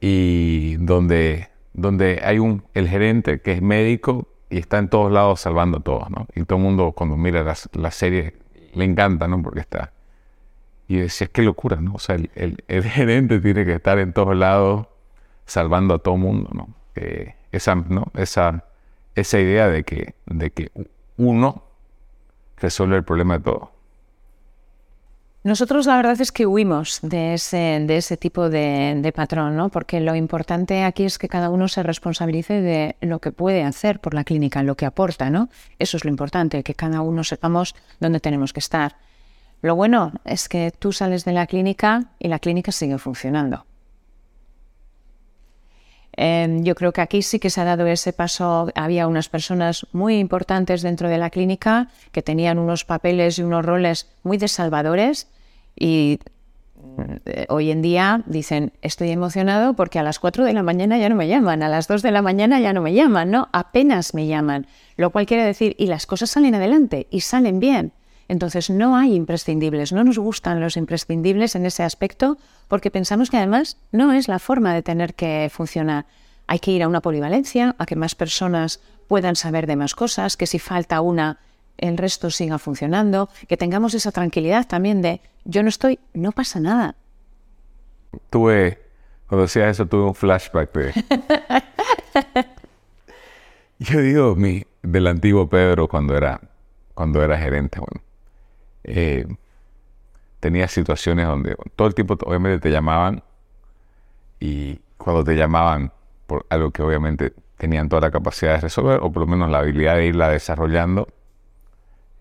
Y donde, donde hay un, el gerente que es médico y está en todos lados salvando a todos, ¿no? Y todo el mundo cuando mira la, serie le encanta, ¿no? Porque está... Y decía, qué locura, ¿no? O sea, el, el, <laughs> gerente tiene que estar en todos lados salvando a todo el mundo, ¿no? esa, ¿no? Esa, esa idea de que, de que uno resuelve el problema de todo. Nosotros la verdad es que huimos de ese, de ese tipo de, patrón, ¿no? porque lo importante aquí es que cada uno se responsabilice de lo que puede hacer por la clínica, lo que aporta. ¿no? Eso es lo importante, que cada uno sepamos dónde tenemos que estar. Lo bueno es que tú sales de la clínica y la clínica sigue funcionando. Em, yo creo que aquí sí que se ha dado ese paso. Había unas personas muy importantes dentro de la clínica que tenían unos papeles y unos roles muy desalvadores y eh, hoy en día dicen, estoy emocionado porque a las 4 de la mañana ya no me llaman, a las 2 de la mañana ya no me llaman, ¿no? Apenas me llaman, lo cual quiere decir, y las cosas salen adelante y salen bien. Entonces no hay imprescindibles, no nos gustan los imprescindibles en ese aspecto porque pensamos que además no es la forma de tener que funcionar. Hay que ir a una polivalencia, a que más personas puedan saber de más cosas, que si falta una, el resto siga funcionando, que tengamos esa tranquilidad también de yo no estoy, no pasa nada. Tuve, cuando decía eso, tuve un flashback de... <laughs> yo digo mi, del antiguo Pedro cuando era, cuando era gerente, bueno eh, tenía situaciones donde todo el tiempo obviamente te llamaban y cuando te llamaban por algo que obviamente tenían toda la capacidad de resolver o por lo menos la habilidad de irla desarrollando,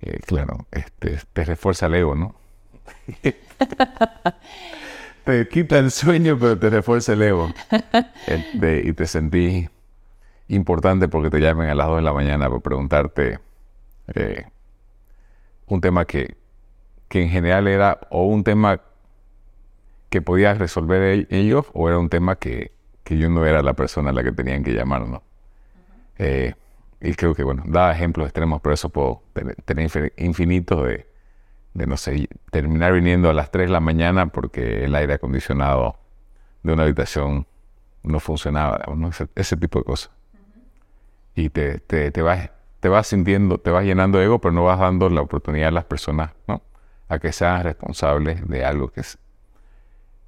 eh, claro, este, te refuerza el ego, ¿no? <laughs> te quita el sueño, pero te refuerza el ego. Este, y te sentí importante porque te llamen a las 2 de la mañana para preguntarte eh, un tema que que en general era o un tema que podía resolver ellos o era un tema que, yo no era la persona a la que tenían que llamar, ¿no? Eh, y creo que, bueno, da ejemplos extremos, pero eso puedo tener, infinitos de, de, no sé, terminar viniendo a las 3 de la mañana porque el aire acondicionado de una habitación no funcionaba, ese, tipo de cosas. Y te, te, te, vas, te vas sintiendo, te vas llenando de ego, pero no vas dando la oportunidad a las personas, ¿no? A que sean responsables de algo que, es,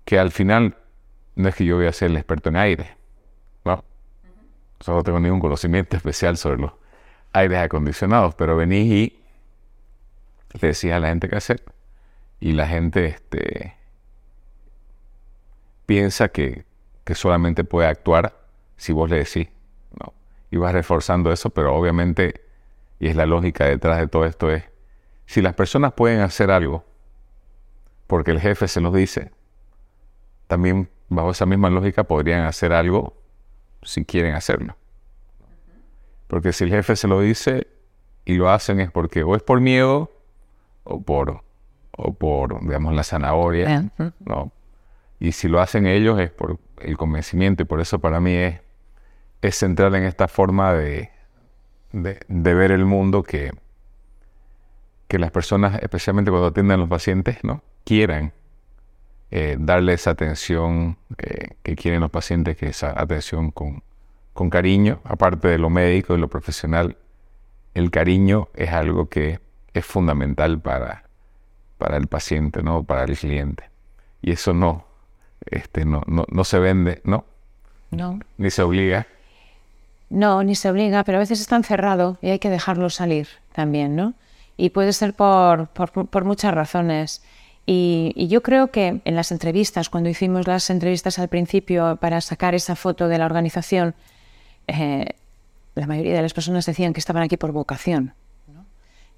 que al final no es que yo voy a ser el experto en aire, ¿no? no tengo ningún conocimiento especial sobre los aires acondicionados, pero venís y le decís a la gente qué hacer y la gente este, piensa que, que solamente puede actuar si vos le decís, ¿no? Y vas reforzando eso, pero obviamente, y es la lógica detrás de todo esto, es si las personas pueden hacer algo porque el jefe se los dice, también bajo esa misma lógica podrían hacer algo si quieren hacerlo. Porque si el jefe se lo dice y lo hacen es porque o es por miedo o por, o por digamos, la zanahoria, ¿no? Y si lo hacen ellos es por el convencimiento y por eso para mí es, es central en esta forma de, de, ver el mundo que, que las personas, especialmente cuando atienden a los pacientes, ¿no? quieran eh, darle esa atención que quieren los pacientes, que esa atención con, con cariño, aparte de lo médico y lo profesional, el cariño es algo que es fundamental para, para el paciente, ¿no? para el cliente. Y eso no, este, no, no, se vende, ¿no? No. Ni se obliga. No, ni se obliga, pero a veces está encerrado y hay que dejarlo salir también, ¿no? Y puede ser por, por, muchas razones. Y, yo creo que en las entrevistas, cuando hicimos las entrevistas al principio para sacar esa foto de la organización, eh, la mayoría de las personas decían que estaban aquí por vocación.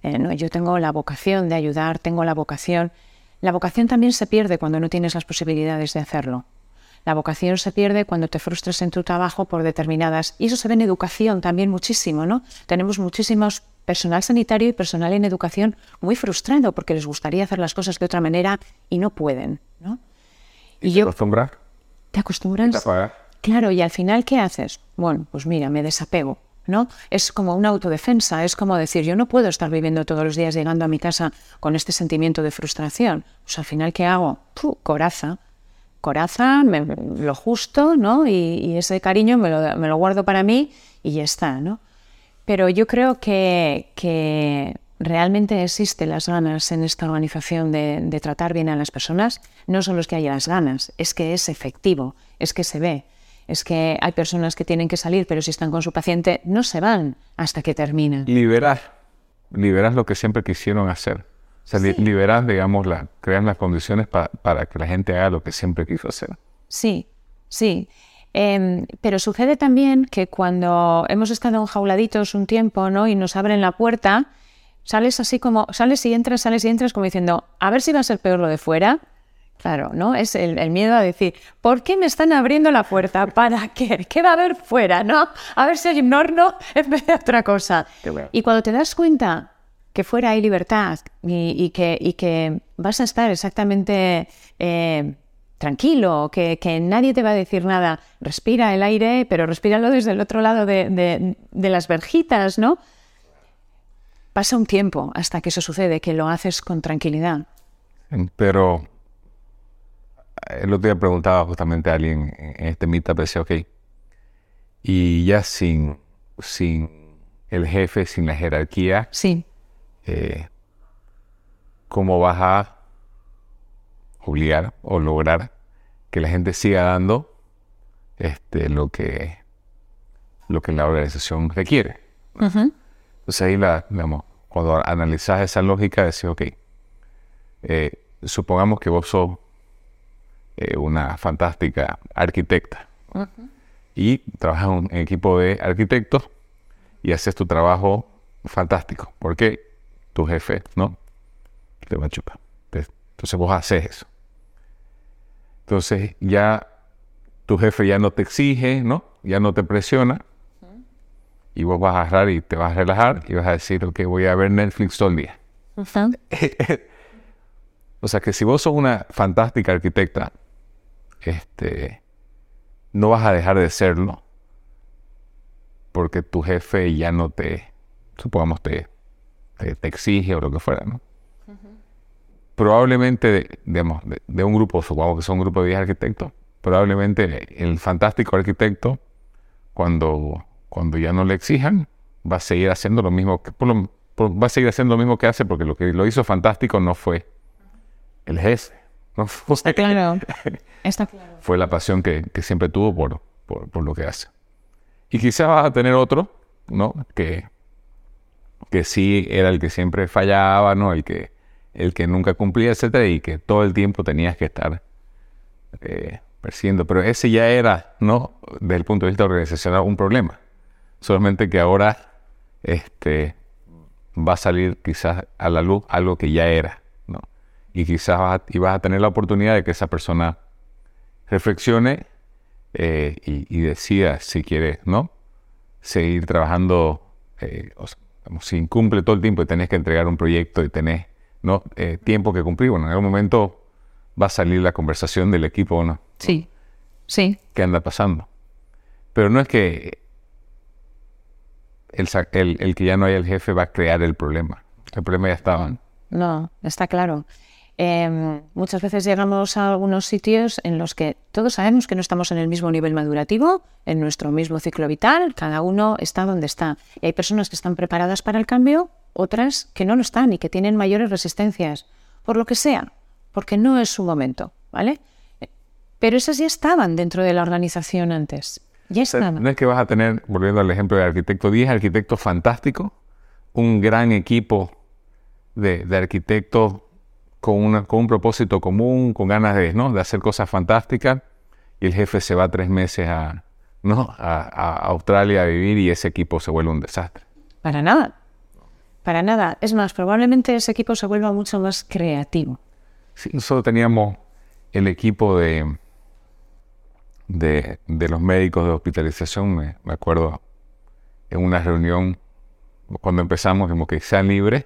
Eh, ¿no? yo tengo la vocación de ayudar, tengo la vocación. La vocación también se pierde cuando no tienes las posibilidades de hacerlo. La vocación se pierde cuando te frustras en tu trabajo por determinadas. Y eso se ve en educación también muchísimo, ¿no? Tenemos muchísimos personal sanitario y personal en educación muy frustrado porque les gustaría hacer las cosas de otra manera y no pueden, ¿no? ¿Y, te acostumbras? ¿Te acostumbras? Claro, y al final, ¿qué haces? Bueno, pues mira, me desapego. ¿no? Es como una autodefensa, es como decir, yo no puedo estar viviendo todos los días llegando a mi casa con este sentimiento de frustración. Pues al final, ¿qué hago? coraza. Coraza, lo justo, ¿no? Y, ese cariño me lo, guardo para mí y ya está, ¿no? Pero yo creo que, realmente existen las ganas en esta organización de, tratar bien a las personas. No son los que haya las ganas, es que es efectivo, es que se ve es que hay personas que tienen que salir, pero si están con su paciente, no se van hasta que terminan. Liberar, liberar lo que siempre quisieron hacer. O sea, liberar, digamos, la, crear las condiciones para que la gente haga lo que siempre quiso hacer. Sí, sí. Em, pero sucede también que cuando hemos estado enjauladitos un tiempo, ¿no? Y nos abren la puerta, sales así como, sales y entras, sales y entras como diciendo, a ver si va a ser peor lo de fuera, Claro, ¿no? Es el, miedo a decir, ¿por qué me están abriendo la puerta? ¿Para qué? ¿Qué va a haber fuera? ¿No? A ver si hay un horno en vez de otra cosa. Y cuando te das cuenta que fuera hay libertad y, que, que, vas a estar exactamente eh, tranquilo, que, nadie te va a decir nada, respira el aire, pero respíralo desde el otro lado de, de las verjitas, ¿no? Pasa un tiempo hasta que eso sucede, que lo haces con tranquilidad. Pero el otro día preguntaba justamente a alguien en este meetup, decía, ok, y ya sin, sin el jefe, sin la jerarquía, sí. Eh, ¿cómo vas a obligar o lograr que la gente siga dando este, lo, que, lo que la organización requiere? Entonces ahí, la, cuando analizas esa lógica, decís, ok, eh, supongamos que vos sos eh, una fantástica arquitecta. Y trabajas en un equipo de arquitectos y haces tu trabajo fantástico. Porque tu jefe, ¿no? Te va a chupar. Entonces vos haces eso. Entonces ya tu jefe ya no te exige, ¿no? Ya no te presiona. Y vos vas a agarrar y te vas a relajar y vas a decir, ok, voy a ver Netflix todo el día. <laughs> o sea que si vos sos una fantástica arquitecta, este, no vas a dejar de serlo porque tu jefe ya no te, supongamos, te, te, exige o lo que fuera, ¿no? Probablemente, de, digamos, de, un grupo, supongamos que son un grupo de 10 arquitectos, probablemente el fantástico arquitecto, cuando, cuando ya no le exijan, va a seguir haciendo lo mismo que, va a seguir haciendo lo mismo que hace porque lo que lo hizo fantástico no fue el jefe, <laughs> Está claro. Está claro. Fue la pasión que, siempre tuvo por, por, lo que hace. Y quizás vas a tener otro, ¿no? Que, que sí era el que siempre fallaba, ¿no? El que, el que nunca cumplía, etcétera, y que todo el tiempo tenías que estar eh, persiguiendo. Pero ese ya era, ¿no? Desde el punto de vista organizacional, un problema. Solamente que ahora este, va a salir quizás a la luz algo que ya era y quizás vas a, y vas a tener la oportunidad de que esa persona reflexione eh, y, decida si quiere, ¿no? Seguir trabajando, eh, si incumple todo el tiempo y tenés que entregar un proyecto y tenés ¿no? Eh, tiempo que cumplir, bueno, en algún momento va a salir la conversación del equipo, ¿no? Sí, sí. ¿Qué anda pasando? Pero no es que el, el, que ya no haya el jefe va a crear el problema. El problema ya estaba. No, está claro. Em, muchas veces llegamos a algunos sitios en los que todos sabemos que no estamos en el mismo nivel madurativo, en nuestro mismo ciclo vital, cada uno está donde está. Y hay personas que están preparadas para el cambio, otras que no lo están y que tienen mayores resistencias, por lo que sea, porque no es su momento, ¿vale? Pero esas ya estaban dentro de la organización antes. Ya estaban. No es que vas a tener, volviendo al ejemplo del arquitecto, 10 arquitectos fantásticos, un gran equipo de, arquitectos con, con, un propósito común, con ganas de, ¿no? de hacer cosas fantásticas, y el jefe se va tres meses a, ¿no? a Australia a vivir y ese equipo se vuelve un desastre. Para nada. Para nada. Es más, probablemente ese equipo se vuelva mucho más creativo. Sí, nosotros teníamos el equipo de, de, los médicos de hospitalización, me, acuerdo, en una reunión, cuando empezamos, como que sean libres,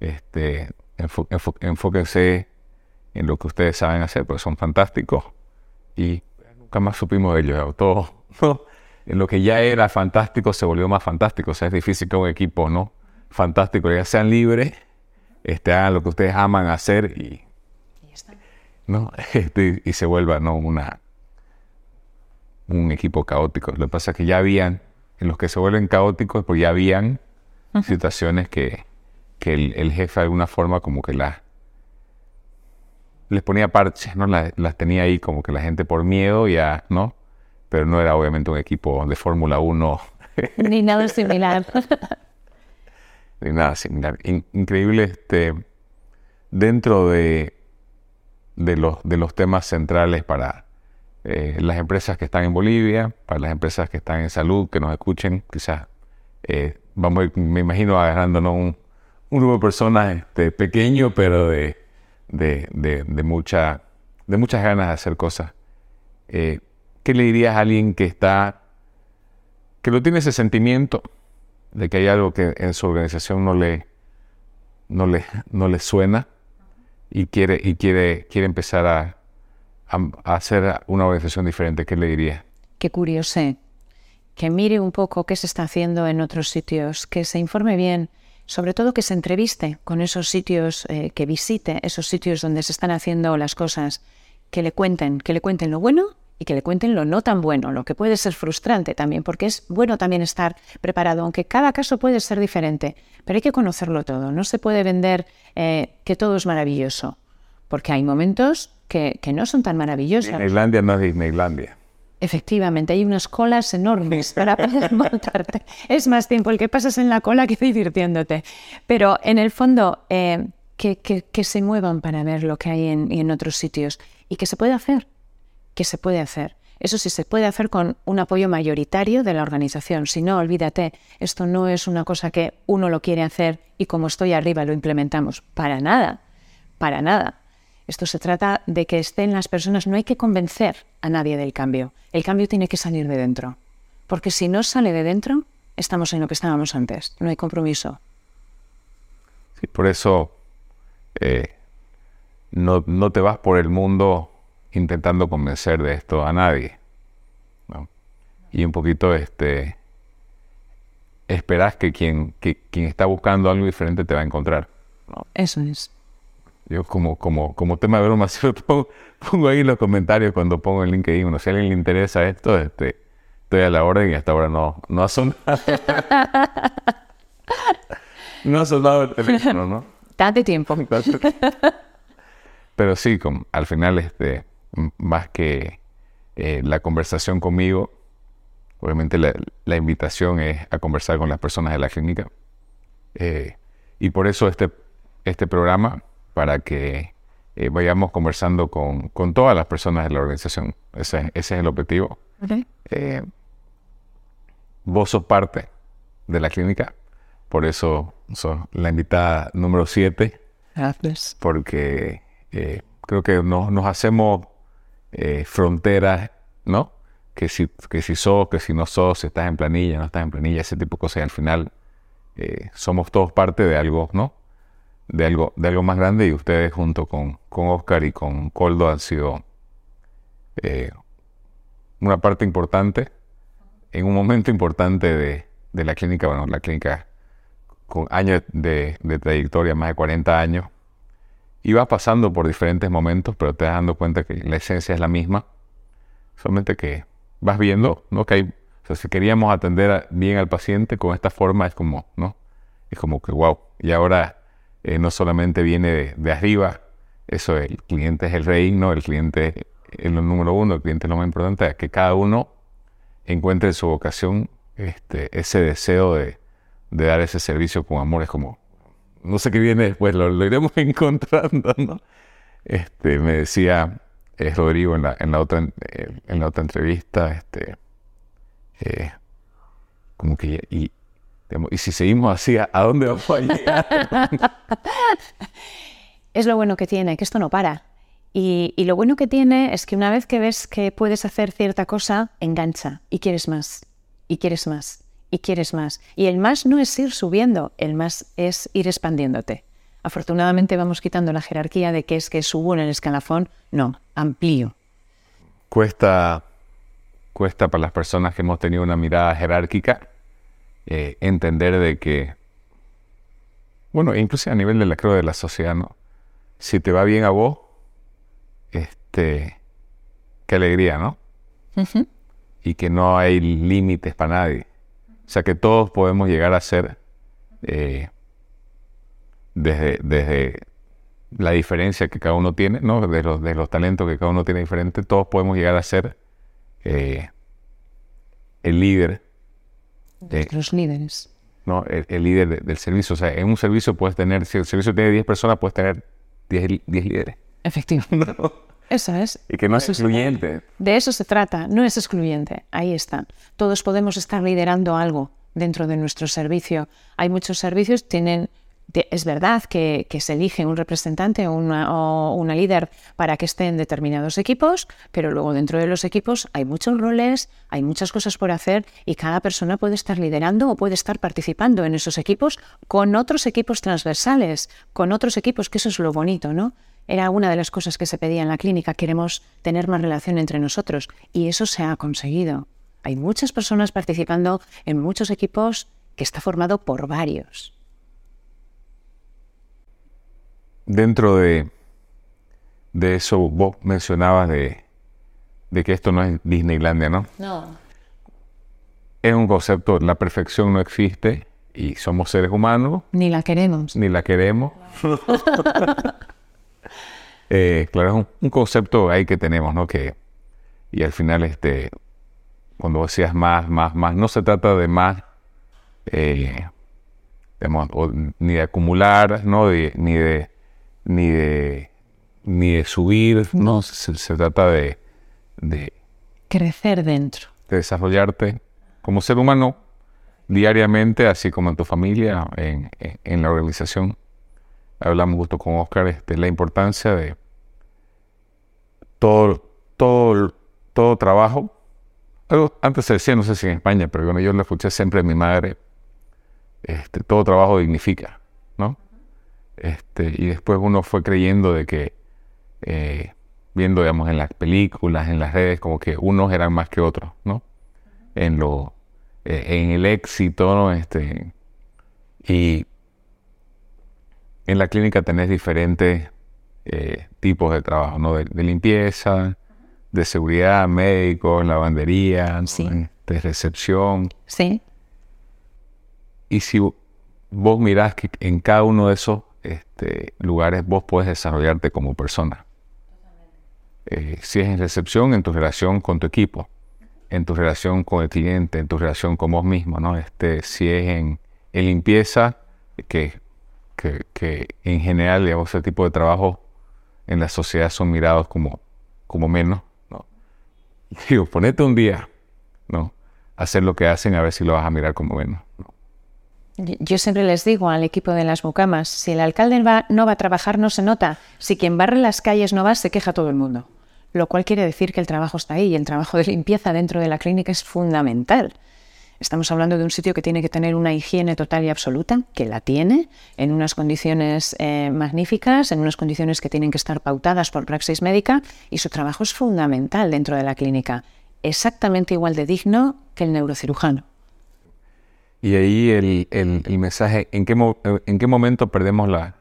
este, enfóquense en lo que ustedes saben hacer, porque son fantásticos. Y nunca más supimos de ellos. Todo, en lo que ya era fantástico se volvió más fantástico. O sea, es difícil que un equipo, ¿no? fantástico, ya sean libres, este, hagan lo que ustedes aman hacer y, ¿no? <laughs> Este, y se vuelva ¿no? Una, un equipo caótico. Lo que pasa es que ya habían, en los que se vuelven caóticos, pues ya habían situaciones que, que el, jefe de alguna forma como que las les ponía parches, ¿no? Las, las, tenía ahí como que la gente por miedo ya, ¿no? Pero no era obviamente un equipo de Fórmula 1. <laughs> Ni nada similar. <laughs> de nada similar. increíble este, dentro de, de, los, de los temas centrales para eh, las empresas que están en Bolivia, para las empresas que están en salud, que nos escuchen, quizás eh, vamos, me imagino agarrándonos un, un grupo de personas este, pequeño, pero de, de, de, mucha, de muchas ganas de hacer cosas. Eh, ¿Qué le dirías a alguien que está, que no tiene ese sentimiento? de que hay algo que en su organización no le, no le, no le suena y quiere, y quiere, quiere empezar a, hacer una organización diferente, ¿qué le diría? Que curiose, que mire un poco qué se está haciendo en otros sitios, que se informe bien, sobre todo que se entreviste con esos sitios, eh, que visite esos sitios donde se están haciendo las cosas, que le cuenten, que le cuenten lo bueno y que le cuenten lo no tan bueno, lo que puede ser frustrante también, porque es bueno también estar preparado, aunque cada caso puede ser diferente, pero hay que conocerlo todo. No se puede vender eh, que todo es maravilloso, porque hay momentos que, no son tan maravillosos. Disneylandia no es Disneylandia. Efectivamente, hay unas colas enormes <laughs> para poder montarte. Es más tiempo el que pasas en la cola que divirtiéndote. Pero en el fondo, eh, que, que, se muevan para ver lo que hay en, en otros sitios y que se puede hacer que se puede hacer. Eso sí se puede hacer con un apoyo mayoritario de la organización. Si no, olvídate, esto no es una cosa que uno lo quiere hacer y como estoy arriba lo implementamos. Para nada, para nada. Esto se trata de que estén las personas, no hay que convencer a nadie del cambio. El cambio tiene que salir de dentro. Porque si no sale de dentro, estamos en lo que estábamos antes. No hay compromiso. Sí, por eso eh, no, no te vas por el mundo intentando convencer de esto a nadie. Y un poquito este esperas que quien, quien está buscando algo diferente te va a encontrar. Eso es. Yo como, como, como tema de broma <laughs> pongo, pongo, ahí en los comentarios cuando pongo el LinkedIn, bueno, si a alguien le interesa esto, este, estoy a la orden y hasta ahora no, no ha sonado. no ha sonado el teléfono, ¿no? Date <laughs> tiempo. Pero sí, al final este, más que eh, la conversación conmigo. Obviamente la, invitación es a conversar con las personas de la clínica. Eh, y por eso este, este programa, para que eh, vayamos conversando con, con, todas las personas de la organización. Ese, ese es el objetivo. vos sos parte de la clínica, por eso sos la invitada número 7 Gracias. Porque eh, creo que no, nos hacemos eh, fronteras, ¿no? Que si, que si sos, que si no sos, si estás en planilla, no estás en planilla, ese tipo de cosas. Y al final eh, somos todos parte de algo, ¿no? De algo, de algo más grande y ustedes junto con, con Oscar y con Coldo han sido una parte importante en un momento importante de, de la clínica, bueno, la clínica con años de, trayectoria, más de 40 años, y vas pasando por diferentes momentos, pero te das dando cuenta que la esencia es la misma, solamente que vas viendo, ¿no? Que hay, si queríamos atender bien al paciente con esta forma, es como, ¿no? Es como que, wow, y ahora eh, no solamente viene de, arriba, eso, el cliente es el rey, ¿no? El cliente es lo número uno, el cliente es lo más importante, es que cada uno encuentre en su vocación este, ese deseo de, de, dar ese servicio con amor. Es como, no sé qué viene después, lo, iremos <laughs> encontrando, ¿no? Este, me decía Rodrigo en la, en la, otra, en la otra entrevista, este, eh, como que, y si seguimos así, ¿a dónde vamos a llegar? <laughs> es lo bueno que tiene, que esto no para. Y, y, lo bueno que tiene es que una vez que ves que puedes hacer cierta cosa, engancha y quieres más, y quieres más, y quieres más. Y el más no es ir subiendo, el más es ir expandiéndote. Afortunadamente vamos quitando la jerarquía de que es que subo en el escalafón, no, amplío. Cuesta, cuesta para las personas que hemos tenido una mirada jerárquica eh, entender de que, bueno, incluso a nivel de la creo de la sociedad, ¿no? Si te va bien a vos, este, qué alegría, ¿no? Y que no hay límites para nadie. O sea, que todos podemos llegar a ser, eh, desde, desde la diferencia que cada uno tiene, ¿no? De los, de los talentos que cada uno tiene diferente, todos podemos llegar a ser eh, el líder. De, los líderes. No, el, líder del servicio. O sea, en un servicio puedes tener, si el servicio tiene 10 personas, puedes tener 10, 10 líderes. Efectivamente. <laughs> Eso es. Y que no es excluyente. De eso se trata, no es excluyente. Ahí está. Todos podemos estar liderando algo dentro de nuestro servicio. Hay muchos servicios, tienen, es verdad que, se elige un representante una, o una, líder para que esté en determinados equipos, pero luego dentro de los equipos hay muchos roles, hay muchas cosas por hacer y cada persona puede estar liderando o puede estar participando en esos equipos con otros equipos transversales, con otros equipos, que eso es lo bonito, ¿no? Era una de las cosas que se pedía en la clínica. Queremos tener más relación entre nosotros y eso se ha conseguido. Hay muchas personas participando en muchos equipos que está formado por varios. Dentro de, de eso, vos mencionabas de, de que esto no es Disneylandia, ¿no? No. Es un concepto, la perfección no existe y somos seres humanos. Ni la queremos. Ni la queremos. <laughs> Eh, claro, es un, concepto ahí que tenemos, ¿no? Que, y al final, este, cuando decías más, más, más, no se trata de más, eh, ni de acumular, ¿no? ni de, ni de, ni de subir, ¿no? Se, trata de, de, Crecer dentro. De desarrollarte como ser humano diariamente, así como en tu familia, en, en la organización hablamos justo con Oscar de este, la importancia de todo, todo, todo trabajo. Algo, antes se decía, no sé si en España, pero bueno, yo lo escuché siempre de mi madre, este, todo trabajo dignifica. Este, y después uno fue creyendo de que, eh, viendo, digamos, en las películas, en las redes, como que unos eran más que otros, ¿no? En lo, eh, en el éxito, ¿no? Este, y en la clínica tenés diferentes eh, tipos de trabajo, ¿no? De, limpieza, de seguridad, médicos, lavandería, de recepción. Sí. Y si vos mirás que en cada uno de esos este, lugares vos puedes desarrollarte como persona. Eh, si es en recepción, en tu relación con tu equipo, en tu relación con el cliente, en tu relación con vos mismo, ¿no? Este, si es en, en limpieza, que que, en general, digamos, ese tipo de trabajo en la sociedad son mirados como, como menos, ¿no? <laughs> Digo, ponete un día, ¿no? Hacer lo que hacen a ver si lo vas a mirar como menos, Yo siempre les digo al equipo de las mucamas, si el alcalde va, no va a trabajar no se nota, si quien barre las calles no va se queja todo el mundo. Lo cual quiere decir que el trabajo está ahí y el trabajo de limpieza dentro de la clínica es fundamental. Estamos hablando de un sitio que tiene que tener una higiene total y absoluta, que la tiene, en unas condiciones eh, magníficas, en unas condiciones que tienen que estar pautadas por praxis médica, y su trabajo es fundamental dentro de la clínica, exactamente igual de digno que el neurocirujano. Y ahí el, mensaje, ¿en qué, ¿en qué, momento perdemos la,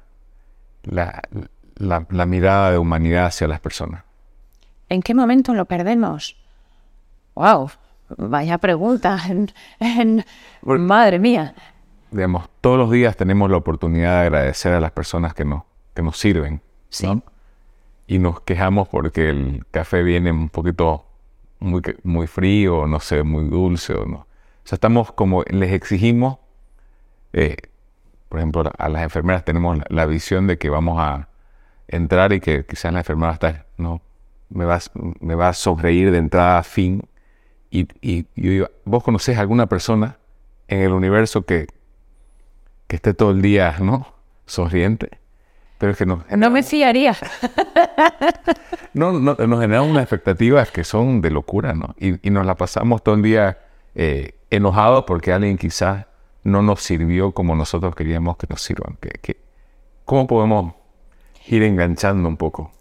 la mirada de humanidad hacia las personas? ¿En qué momento lo perdemos? ¡Wow! Vaya pregunta. <laughs> madre mía. Digamos, todos los días tenemos la oportunidad de agradecer a las personas que nos, que nos sirven. Sí. Y nos quejamos porque el café viene un poquito muy, muy frío, no sé, muy dulce o no. O sea, estamos como, les exigimos, eh, por ejemplo, a las enfermeras tenemos la, visión de que vamos a entrar y que quizás la enfermera está, no, me va, me va a sonreír de entrada a fin y, y, vos conocés alguna persona en el universo que, que esté todo el día, ¿no? Sonriente. Pero es que no. No me fiaría. <laughs> no, no, nos generan unas expectativas que son de locura, ¿no? Y, y nos la pasamos todo el día eh, enojados porque alguien quizás no nos sirvió como nosotros queríamos que nos sirvan. Que, ¿Cómo podemos ir enganchando un poco?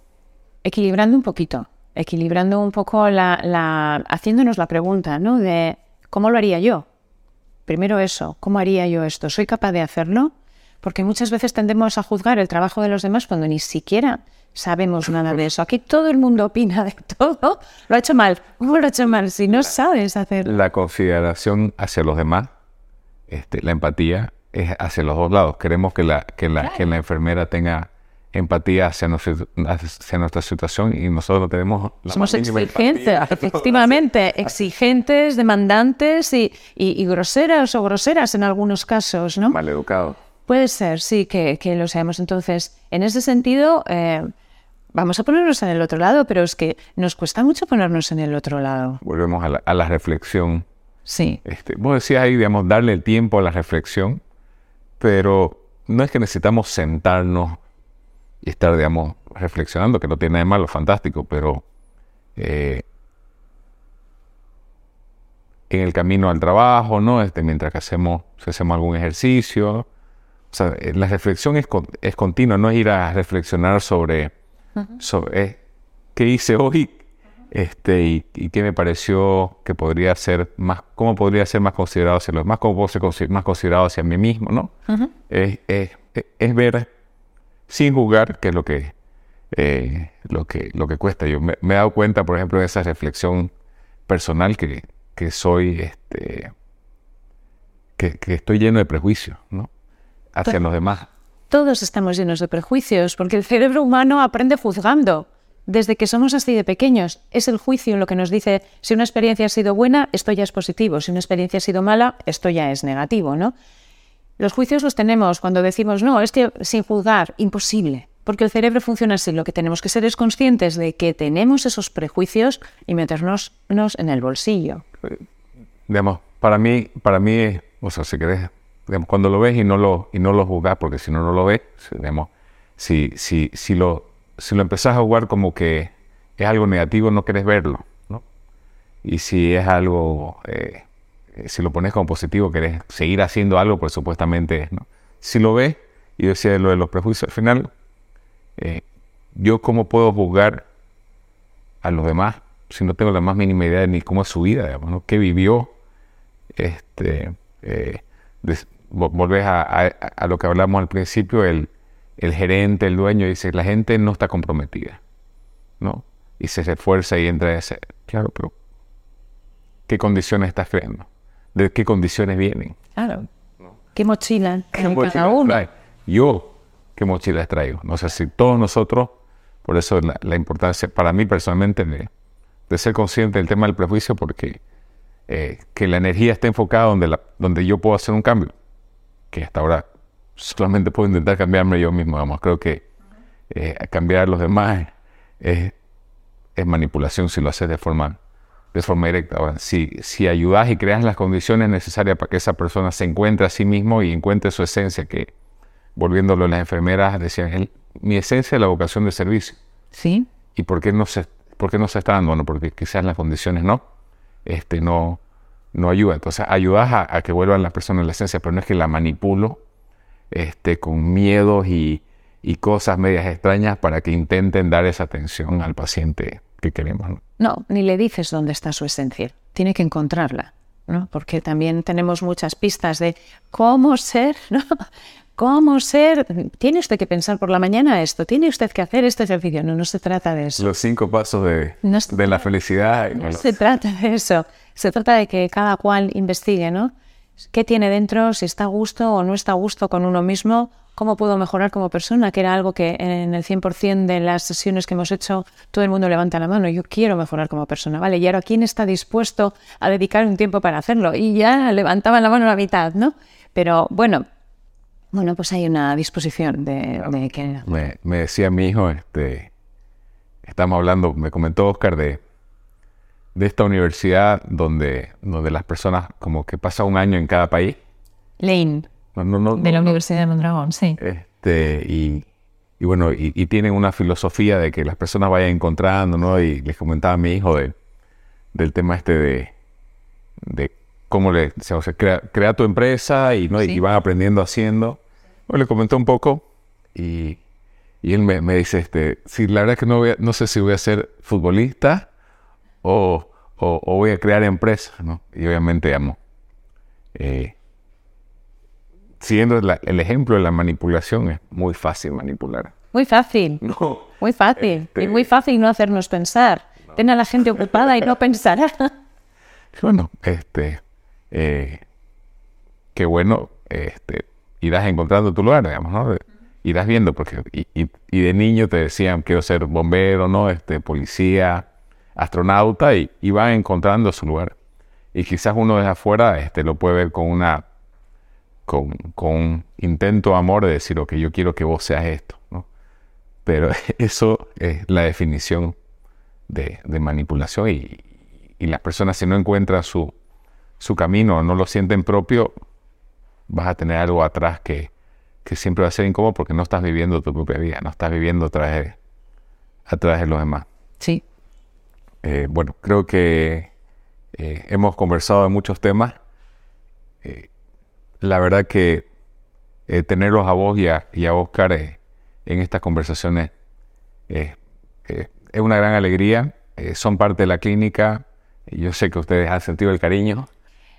Equilibrando un poquito equilibrando un poco la, haciéndonos la pregunta, ¿no? De ¿cómo lo haría yo? Primero eso, ¿cómo haría yo esto? ¿Soy capaz de hacerlo? Porque muchas veces tendemos a juzgar el trabajo de los demás cuando ni siquiera sabemos nada de eso. Aquí todo el mundo opina de <laughs> todo. Lo ha hecho mal. ¿Cómo lo ha hecho mal? Si no sabes hacerlo. La consideración hacia los demás, este, la empatía, es hacia los dos lados. Queremos que la, que la, que la enfermera tenga empatía hacia, nuestra situación y nosotros tenemos la Somos exigentes, <laughs> efectivamente, exigentes, demandantes y, groseras o groseras en algunos casos, ¿no? Maleducados. Puede ser, sí, que, lo seamos. Entonces, en ese sentido, eh, vamos a ponernos en el otro lado, pero es que nos cuesta mucho ponernos en el otro lado. Volvemos a la, reflexión. Sí. Este, vos decías ahí, digamos, darle el tiempo a la reflexión, pero no es que necesitamos sentarnos y estar, digamos, reflexionando, que no tiene nada de malo, fantástico, pero eh, en el camino al trabajo, ¿no? Este, mientras que hacemos, hacemos algún ejercicio. O sea, eh, la reflexión es, es continua, no es ir a reflexionar sobre, sobre qué hice hoy este, y, qué me pareció que podría ser más, cómo podría ser más considerado hacia los demás, cómo puedo ser más considerado hacia mí mismo, ¿no? es, es ver sin jugar, que es lo que, eh, lo que, lo que cuesta. Yo me, he dado cuenta, por ejemplo, de esa reflexión personal que, que soy, este, que, estoy lleno de prejuicios, ¿no? Hacia los demás. Todos estamos llenos de prejuicios, porque el cerebro humano aprende juzgando. Desde que somos así de pequeños, es el juicio lo que nos dice si una experiencia ha sido buena, esto ya es positivo, si una experiencia ha sido mala, esto ya es negativo, ¿no? Los juicios los tenemos cuando decimos, no, es que sin juzgar, imposible, porque el cerebro funciona así. Lo que tenemos que ser es conscientes de que tenemos esos prejuicios y meternos en el bolsillo. Digamos, para mí, para mí, o sea, si querés, cuando lo ves y no lo, y no lo porque si no, no lo ves, digamos, si, si, si, lo, si lo empezás a jugar como que es algo negativo, no querés verlo, ¿no? Y si es algo eh, si lo pones como positivo, querés seguir haciendo algo, pues supuestamente ¿no? Si lo ves, y decía lo de los prejuicios, al final, eh, yo cómo puedo juzgar a los demás si no tengo la más mínima idea de ni cómo es su vida, digamos, ¿no? ¿Qué vivió? Este, eh, volvés a, lo que hablamos al principio, el, el gerente, el dueño, dice, la gente no está comprometida, ¿no? Y se esfuerza y entra ese, claro, pero ¿qué condiciones estás creando? de qué condiciones vienen. Claro. ¿Qué mochila ¿Qué cada uno? Yo, ¿qué mochila traigo? No sé si todos nosotros, por eso la, importancia para mí personalmente de, ser consciente del tema del prejuicio, porque eh, que la energía esté enfocada donde, la, donde yo puedo hacer un cambio, que hasta ahora solamente puedo intentar cambiarme yo mismo, vamos, creo que eh, cambiar a los demás es, es manipulación si lo haces de forma de forma directa. Ahora, si, si ayudas y creas las condiciones necesarias para que esa persona se encuentre a sí mismo y encuentre su esencia, que volviéndolo a las enfermeras decían, mi esencia es la vocación de servicio. Sí. ¿Y por qué no se, por qué no se está dando? Bueno, porque quizás las condiciones no, este, no, no ayuda. Entonces, ayudas a, que vuelvan las personas a la esencia, pero no es que la manipulo este, con miedos y, y cosas medias extrañas para que intenten dar esa atención al paciente que queremos. ¿no? ni le dices dónde está su esencia, tiene que encontrarla, ¿no? porque también tenemos muchas pistas de cómo ser, <laughs> ¿no? ¿Cómo ser? Tiene usted que pensar por la mañana esto, tiene usted que hacer este ejercicio. No, no se trata de eso. Los cinco pasos de, de la felicidad. No se trata de eso. Se trata de que cada cual investigue, ¿no? ¿Qué tiene dentro? Si está a gusto o no está a gusto con uno mismo cómo puedo mejorar como persona, que era algo que en el 100% de las sesiones que hemos hecho todo el mundo levanta la mano, yo quiero mejorar como persona, ¿vale? Y ahora, ¿quién está dispuesto a dedicar un tiempo para hacerlo? Y ya levantaban la mano la mitad, ¿no? Pero bueno, bueno, pues hay una disposición de, que... Me, decía mi hijo, este, estamos hablando, me comentó Oscar de, de esta universidad donde, donde las personas como que pasa un año en cada país. Lane de la Universidad de Mondragón, sí. Este, y, bueno, y, tienen una filosofía de que las personas vayan encontrando, ¿no? Y les comentaba a mi hijo de, del tema este de, de cómo le, o sea, crea, tu empresa y, ¿no? y van aprendiendo haciendo. Bueno, le comenté un poco y, y él me, dice, este, sí, la verdad es que no, no sé si voy a ser futbolista o, o, voy a crear empresa, ¿no? Y obviamente amo. Eh, siguiendo el ejemplo de la manipulación, es muy fácil manipular. Muy fácil. <laughs> muy fácil. Este y muy fácil no hacernos pensar. Ten a la gente ocupada y no <laughs> pensará. bueno, este, eh, qué bueno, este, irás encontrando tu lugar, digamos, ¿no? Irás viendo, porque y, de niño te decían quiero ser bombero, ¿no? Este, policía, astronauta, y, y van encontrando su lugar. Y quizás uno desde afuera este, lo puede ver con una con, con intento amor de decir, ok, yo quiero que vos seas esto, ¿no? Pero <laughs> eso es la definición de, manipulación y, las personas si no encuentran su, su camino no lo sienten propio, vas a tener algo atrás que, siempre va a ser incómodo porque no estás viviendo tu propia vida, no estás viviendo a través de, a de los demás. Sí. Eh, bueno, creo que eh, hemos conversado de muchos temas. Eh, la verdad que eh, tenerlos a vos y a, Oscar eh, en estas conversaciones eh, es una gran alegría. son parte de la clínica. Yo sé que ustedes han sentido el cariño.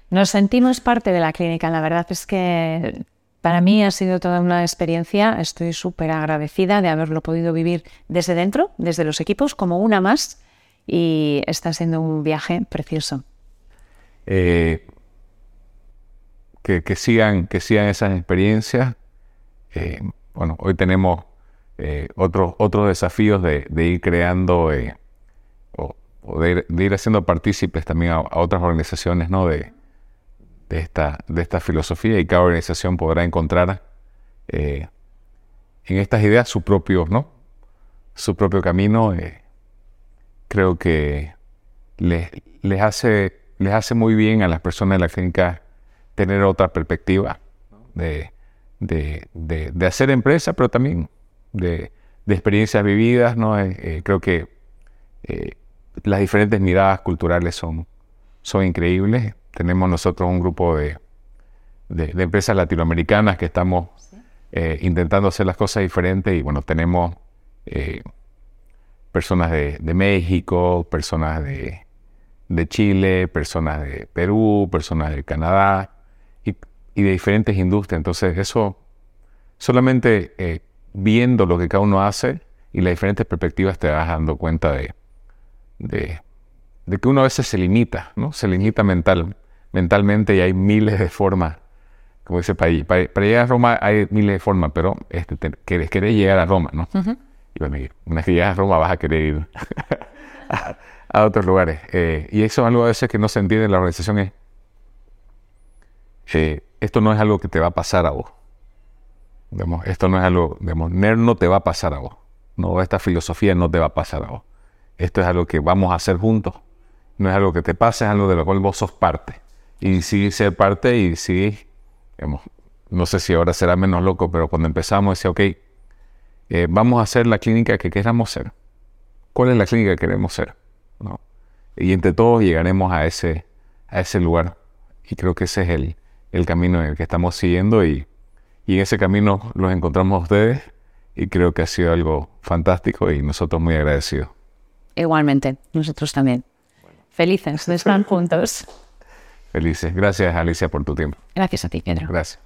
Nos sentimos parte de la clínica. La verdad es que para mí ha sido toda una experiencia. Estoy súper agradecida de haberlo podido vivir desde dentro, desde los equipos, como una más. Y está siendo un viaje precioso que, sigan, que sigan esas experiencias. Eh, bueno, hoy tenemos eh, otros, otros desafíos de, ir creando eh, o, de, ir, haciendo partícipes también a, otras organizaciones ¿no? de, de, esta, de esta filosofía y cada organización podrá encontrar en estas ideas su propio, ¿no? su propio camino. Creo que les, les, hace, les hace muy bien a las personas de la clínica tener otra perspectiva de, hacer empresa, pero también de, experiencias vividas. ¿no? Eh, eh, creo que eh, las diferentes miradas culturales son, son increíbles. Tenemos nosotros un grupo de, empresas latinoamericanas que estamos intentando hacer las cosas diferentes y bueno, tenemos personas de, México, personas de, Chile, personas de Perú, personas de Canadá, y de diferentes industrias. Entonces, eso solamente eh, viendo lo que cada uno hace y las diferentes perspectivas te vas dando cuenta de, de, que uno a veces se limita, ¿no? Se limita mental, mentalmente y hay miles de formas. Como dice para, para, llegar a Roma hay miles de formas, pero este, querés, llegar a Roma, ¿no? Y bueno, una vez que llegas a Roma vas a querer ir <laughs> a, otros lugares. Eh, y eso es algo a veces que no se entiende en la organización es eh, esto no es algo que te va a pasar a vos. esto no es algo, digamos, no te va a pasar a vos. No, esta filosofía no te va a pasar a vos. Esto es algo que vamos a hacer juntos no es algo que te pase, es algo de lo cual vos sos parte. Y sí ser parte y sí, digamos, no sé si ahora será menos loco, pero cuando empezamos decía, ok, eh, vamos a hacer la clínica que queramos ser. ¿Cuál es la clínica que queremos ser? ¿No? Y entre todos llegaremos a ese, a ese lugar. Y creo que ese es el, el camino en el que estamos siguiendo y, y en ese camino los encontramos a ustedes y creo que ha sido algo fantástico y nosotros muy agradecidos. Igualmente, nosotros también. Felices de estar <laughs> juntos. Felices. Gracias Alicia por tu tiempo. Gracias a ti, Pedro. Gracias.